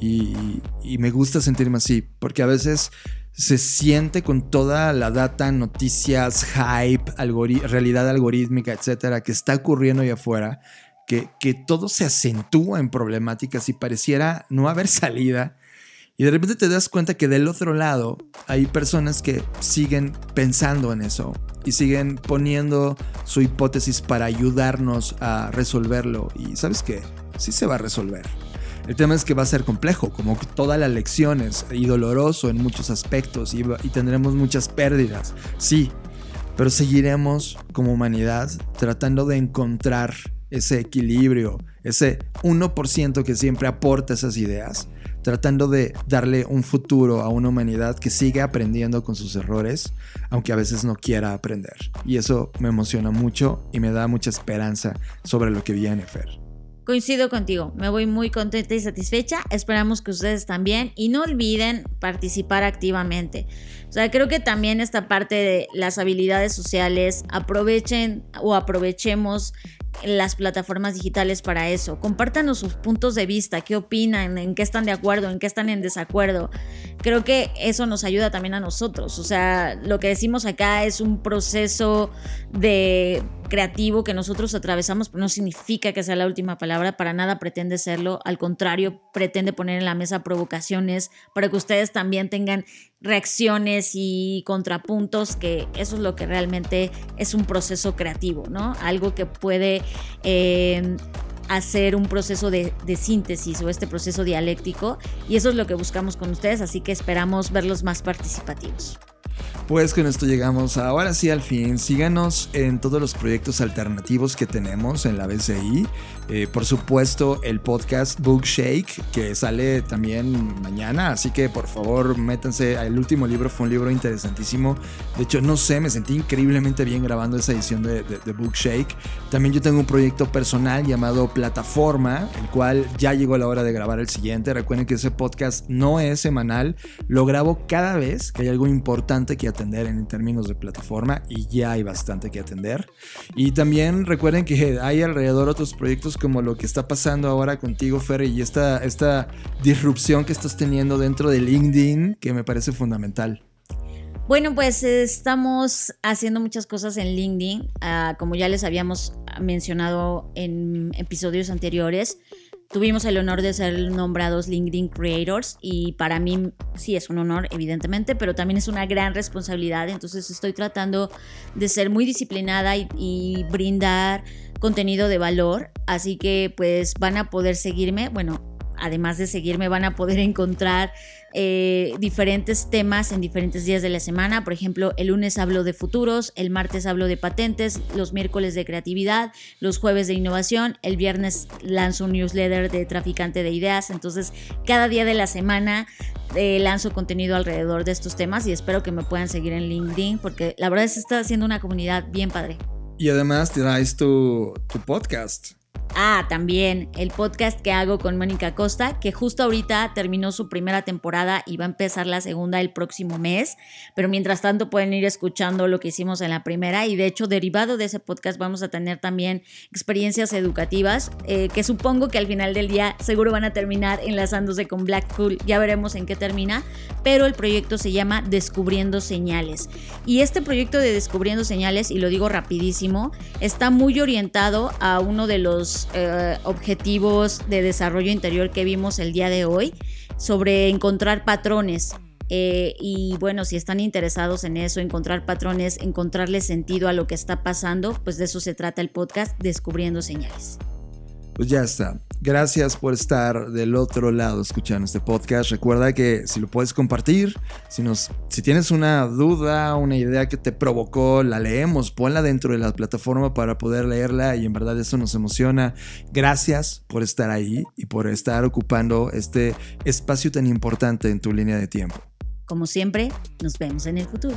Y, me gusta sentirme así, porque a veces se siente con toda la data, noticias, hype, realidad algorítmica, etcétera, que está ocurriendo ahí afuera que, todo se acentúa en problemáticas y pareciera no haber salida. Y de repente te das cuenta que del otro lado hay personas que siguen pensando en eso y siguen poniendo su hipótesis para ayudarnos a resolverlo. Y sabes qué, sí se va a resolver. El tema es que va a ser complejo, como todas las lecciones, y doloroso en muchos aspectos, y, y tendremos muchas pérdidas, sí, pero seguiremos como humanidad tratando de encontrar ese equilibrio, ese 1% que siempre aporta esas ideas, tratando de darle un futuro a una humanidad que sigue aprendiendo con sus errores, aunque a veces no quiera aprender. Y eso me emociona mucho y me da mucha esperanza sobre lo que viene, Fer. Coincido contigo, me voy muy contenta y satisfecha, esperamos que ustedes también y no olviden participar activamente. O sea, creo que también esta parte de las habilidades sociales, aprovechen o aprovechemos las plataformas digitales para eso. Compártanos sus puntos de vista, qué opinan, en qué están de acuerdo, en qué están en desacuerdo. Creo que eso nos ayuda también a nosotros. O sea, lo que decimos acá es un proceso de creativo que nosotros atravesamos, pero no significa que sea la última palabra, para nada pretende serlo, al contrario, pretende poner en la mesa provocaciones para que ustedes también tengan reacciones y contrapuntos, que eso es lo que realmente es un proceso creativo, ¿no? Algo que puede eh, hacer un proceso de, de, síntesis o este proceso dialéctico y eso es lo que buscamos con ustedes, así que esperamos verlos más participativos. Pues con esto llegamos ahora sí al fin. Síganos en todos los proyectos alternativos que tenemos en la BCI. Eh, por supuesto, el podcast Bookshake, que sale también mañana. Así que por favor, métanse. El último libro fue un libro interesantísimo. De hecho, no sé, me sentí increíblemente bien grabando esa edición de, de, de Bookshake. También yo tengo un proyecto personal llamado Plataforma, el cual ya llegó la hora de grabar el siguiente. Recuerden que ese podcast no es semanal. Lo grabo cada vez que hay algo importante que atender en términos de plataforma y ya hay bastante que atender. Y también recuerden que hay alrededor otros proyectos como lo que está pasando ahora contigo, Fer, y esta, esta disrupción que estás teniendo dentro de LinkedIn que me parece fundamental. Bueno, pues estamos haciendo muchas cosas en LinkedIn, uh, como ya les habíamos mencionado en episodios anteriores. Tuvimos el honor de ser nombrados LinkedIn Creators y para mí sí es un honor, evidentemente, pero también es una gran responsabilidad. Entonces estoy tratando de ser muy disciplinada y, y brindar contenido de valor. Así que pues van a poder seguirme. Bueno, además de seguirme, van a poder encontrar eh, diferentes temas en diferentes días de la semana. Por ejemplo, el lunes hablo de futuros, el martes hablo de patentes, los miércoles de creatividad, los jueves de innovación, el viernes lanzo un newsletter de traficante de ideas. Entonces, cada día de la semana eh, lanzo contenido alrededor de estos temas y espero que me puedan seguir en LinkedIn porque la verdad que está haciendo una comunidad bien padre. Y además traes tu, tu podcast. Ah, también el podcast que hago con Mónica Costa, que justo ahorita terminó su primera temporada y va a empezar la segunda el próximo mes, pero mientras tanto pueden ir escuchando lo que hicimos en la primera y de hecho derivado de ese podcast vamos a tener también experiencias educativas eh, que supongo que al final del día seguro van a terminar enlazándose con Black Cool, ya veremos en qué termina, pero el proyecto se llama Descubriendo Señales. Y este proyecto de Descubriendo Señales, y lo digo rapidísimo, está muy orientado a uno de los eh, objetivos de desarrollo interior que vimos el día de hoy sobre encontrar patrones. Eh, y bueno, si están interesados en eso, encontrar patrones, encontrarle sentido a lo que está pasando, pues de eso se trata el podcast Descubriendo Señales. Pues ya está. Gracias por estar del otro lado escuchando este podcast. Recuerda que si lo puedes compartir, si, nos, si tienes una duda, una idea que te provocó, la leemos, ponla dentro de la plataforma para poder leerla y en verdad eso nos emociona. Gracias por estar ahí y por estar ocupando este espacio tan importante en tu línea de tiempo. Como siempre, nos vemos en el futuro.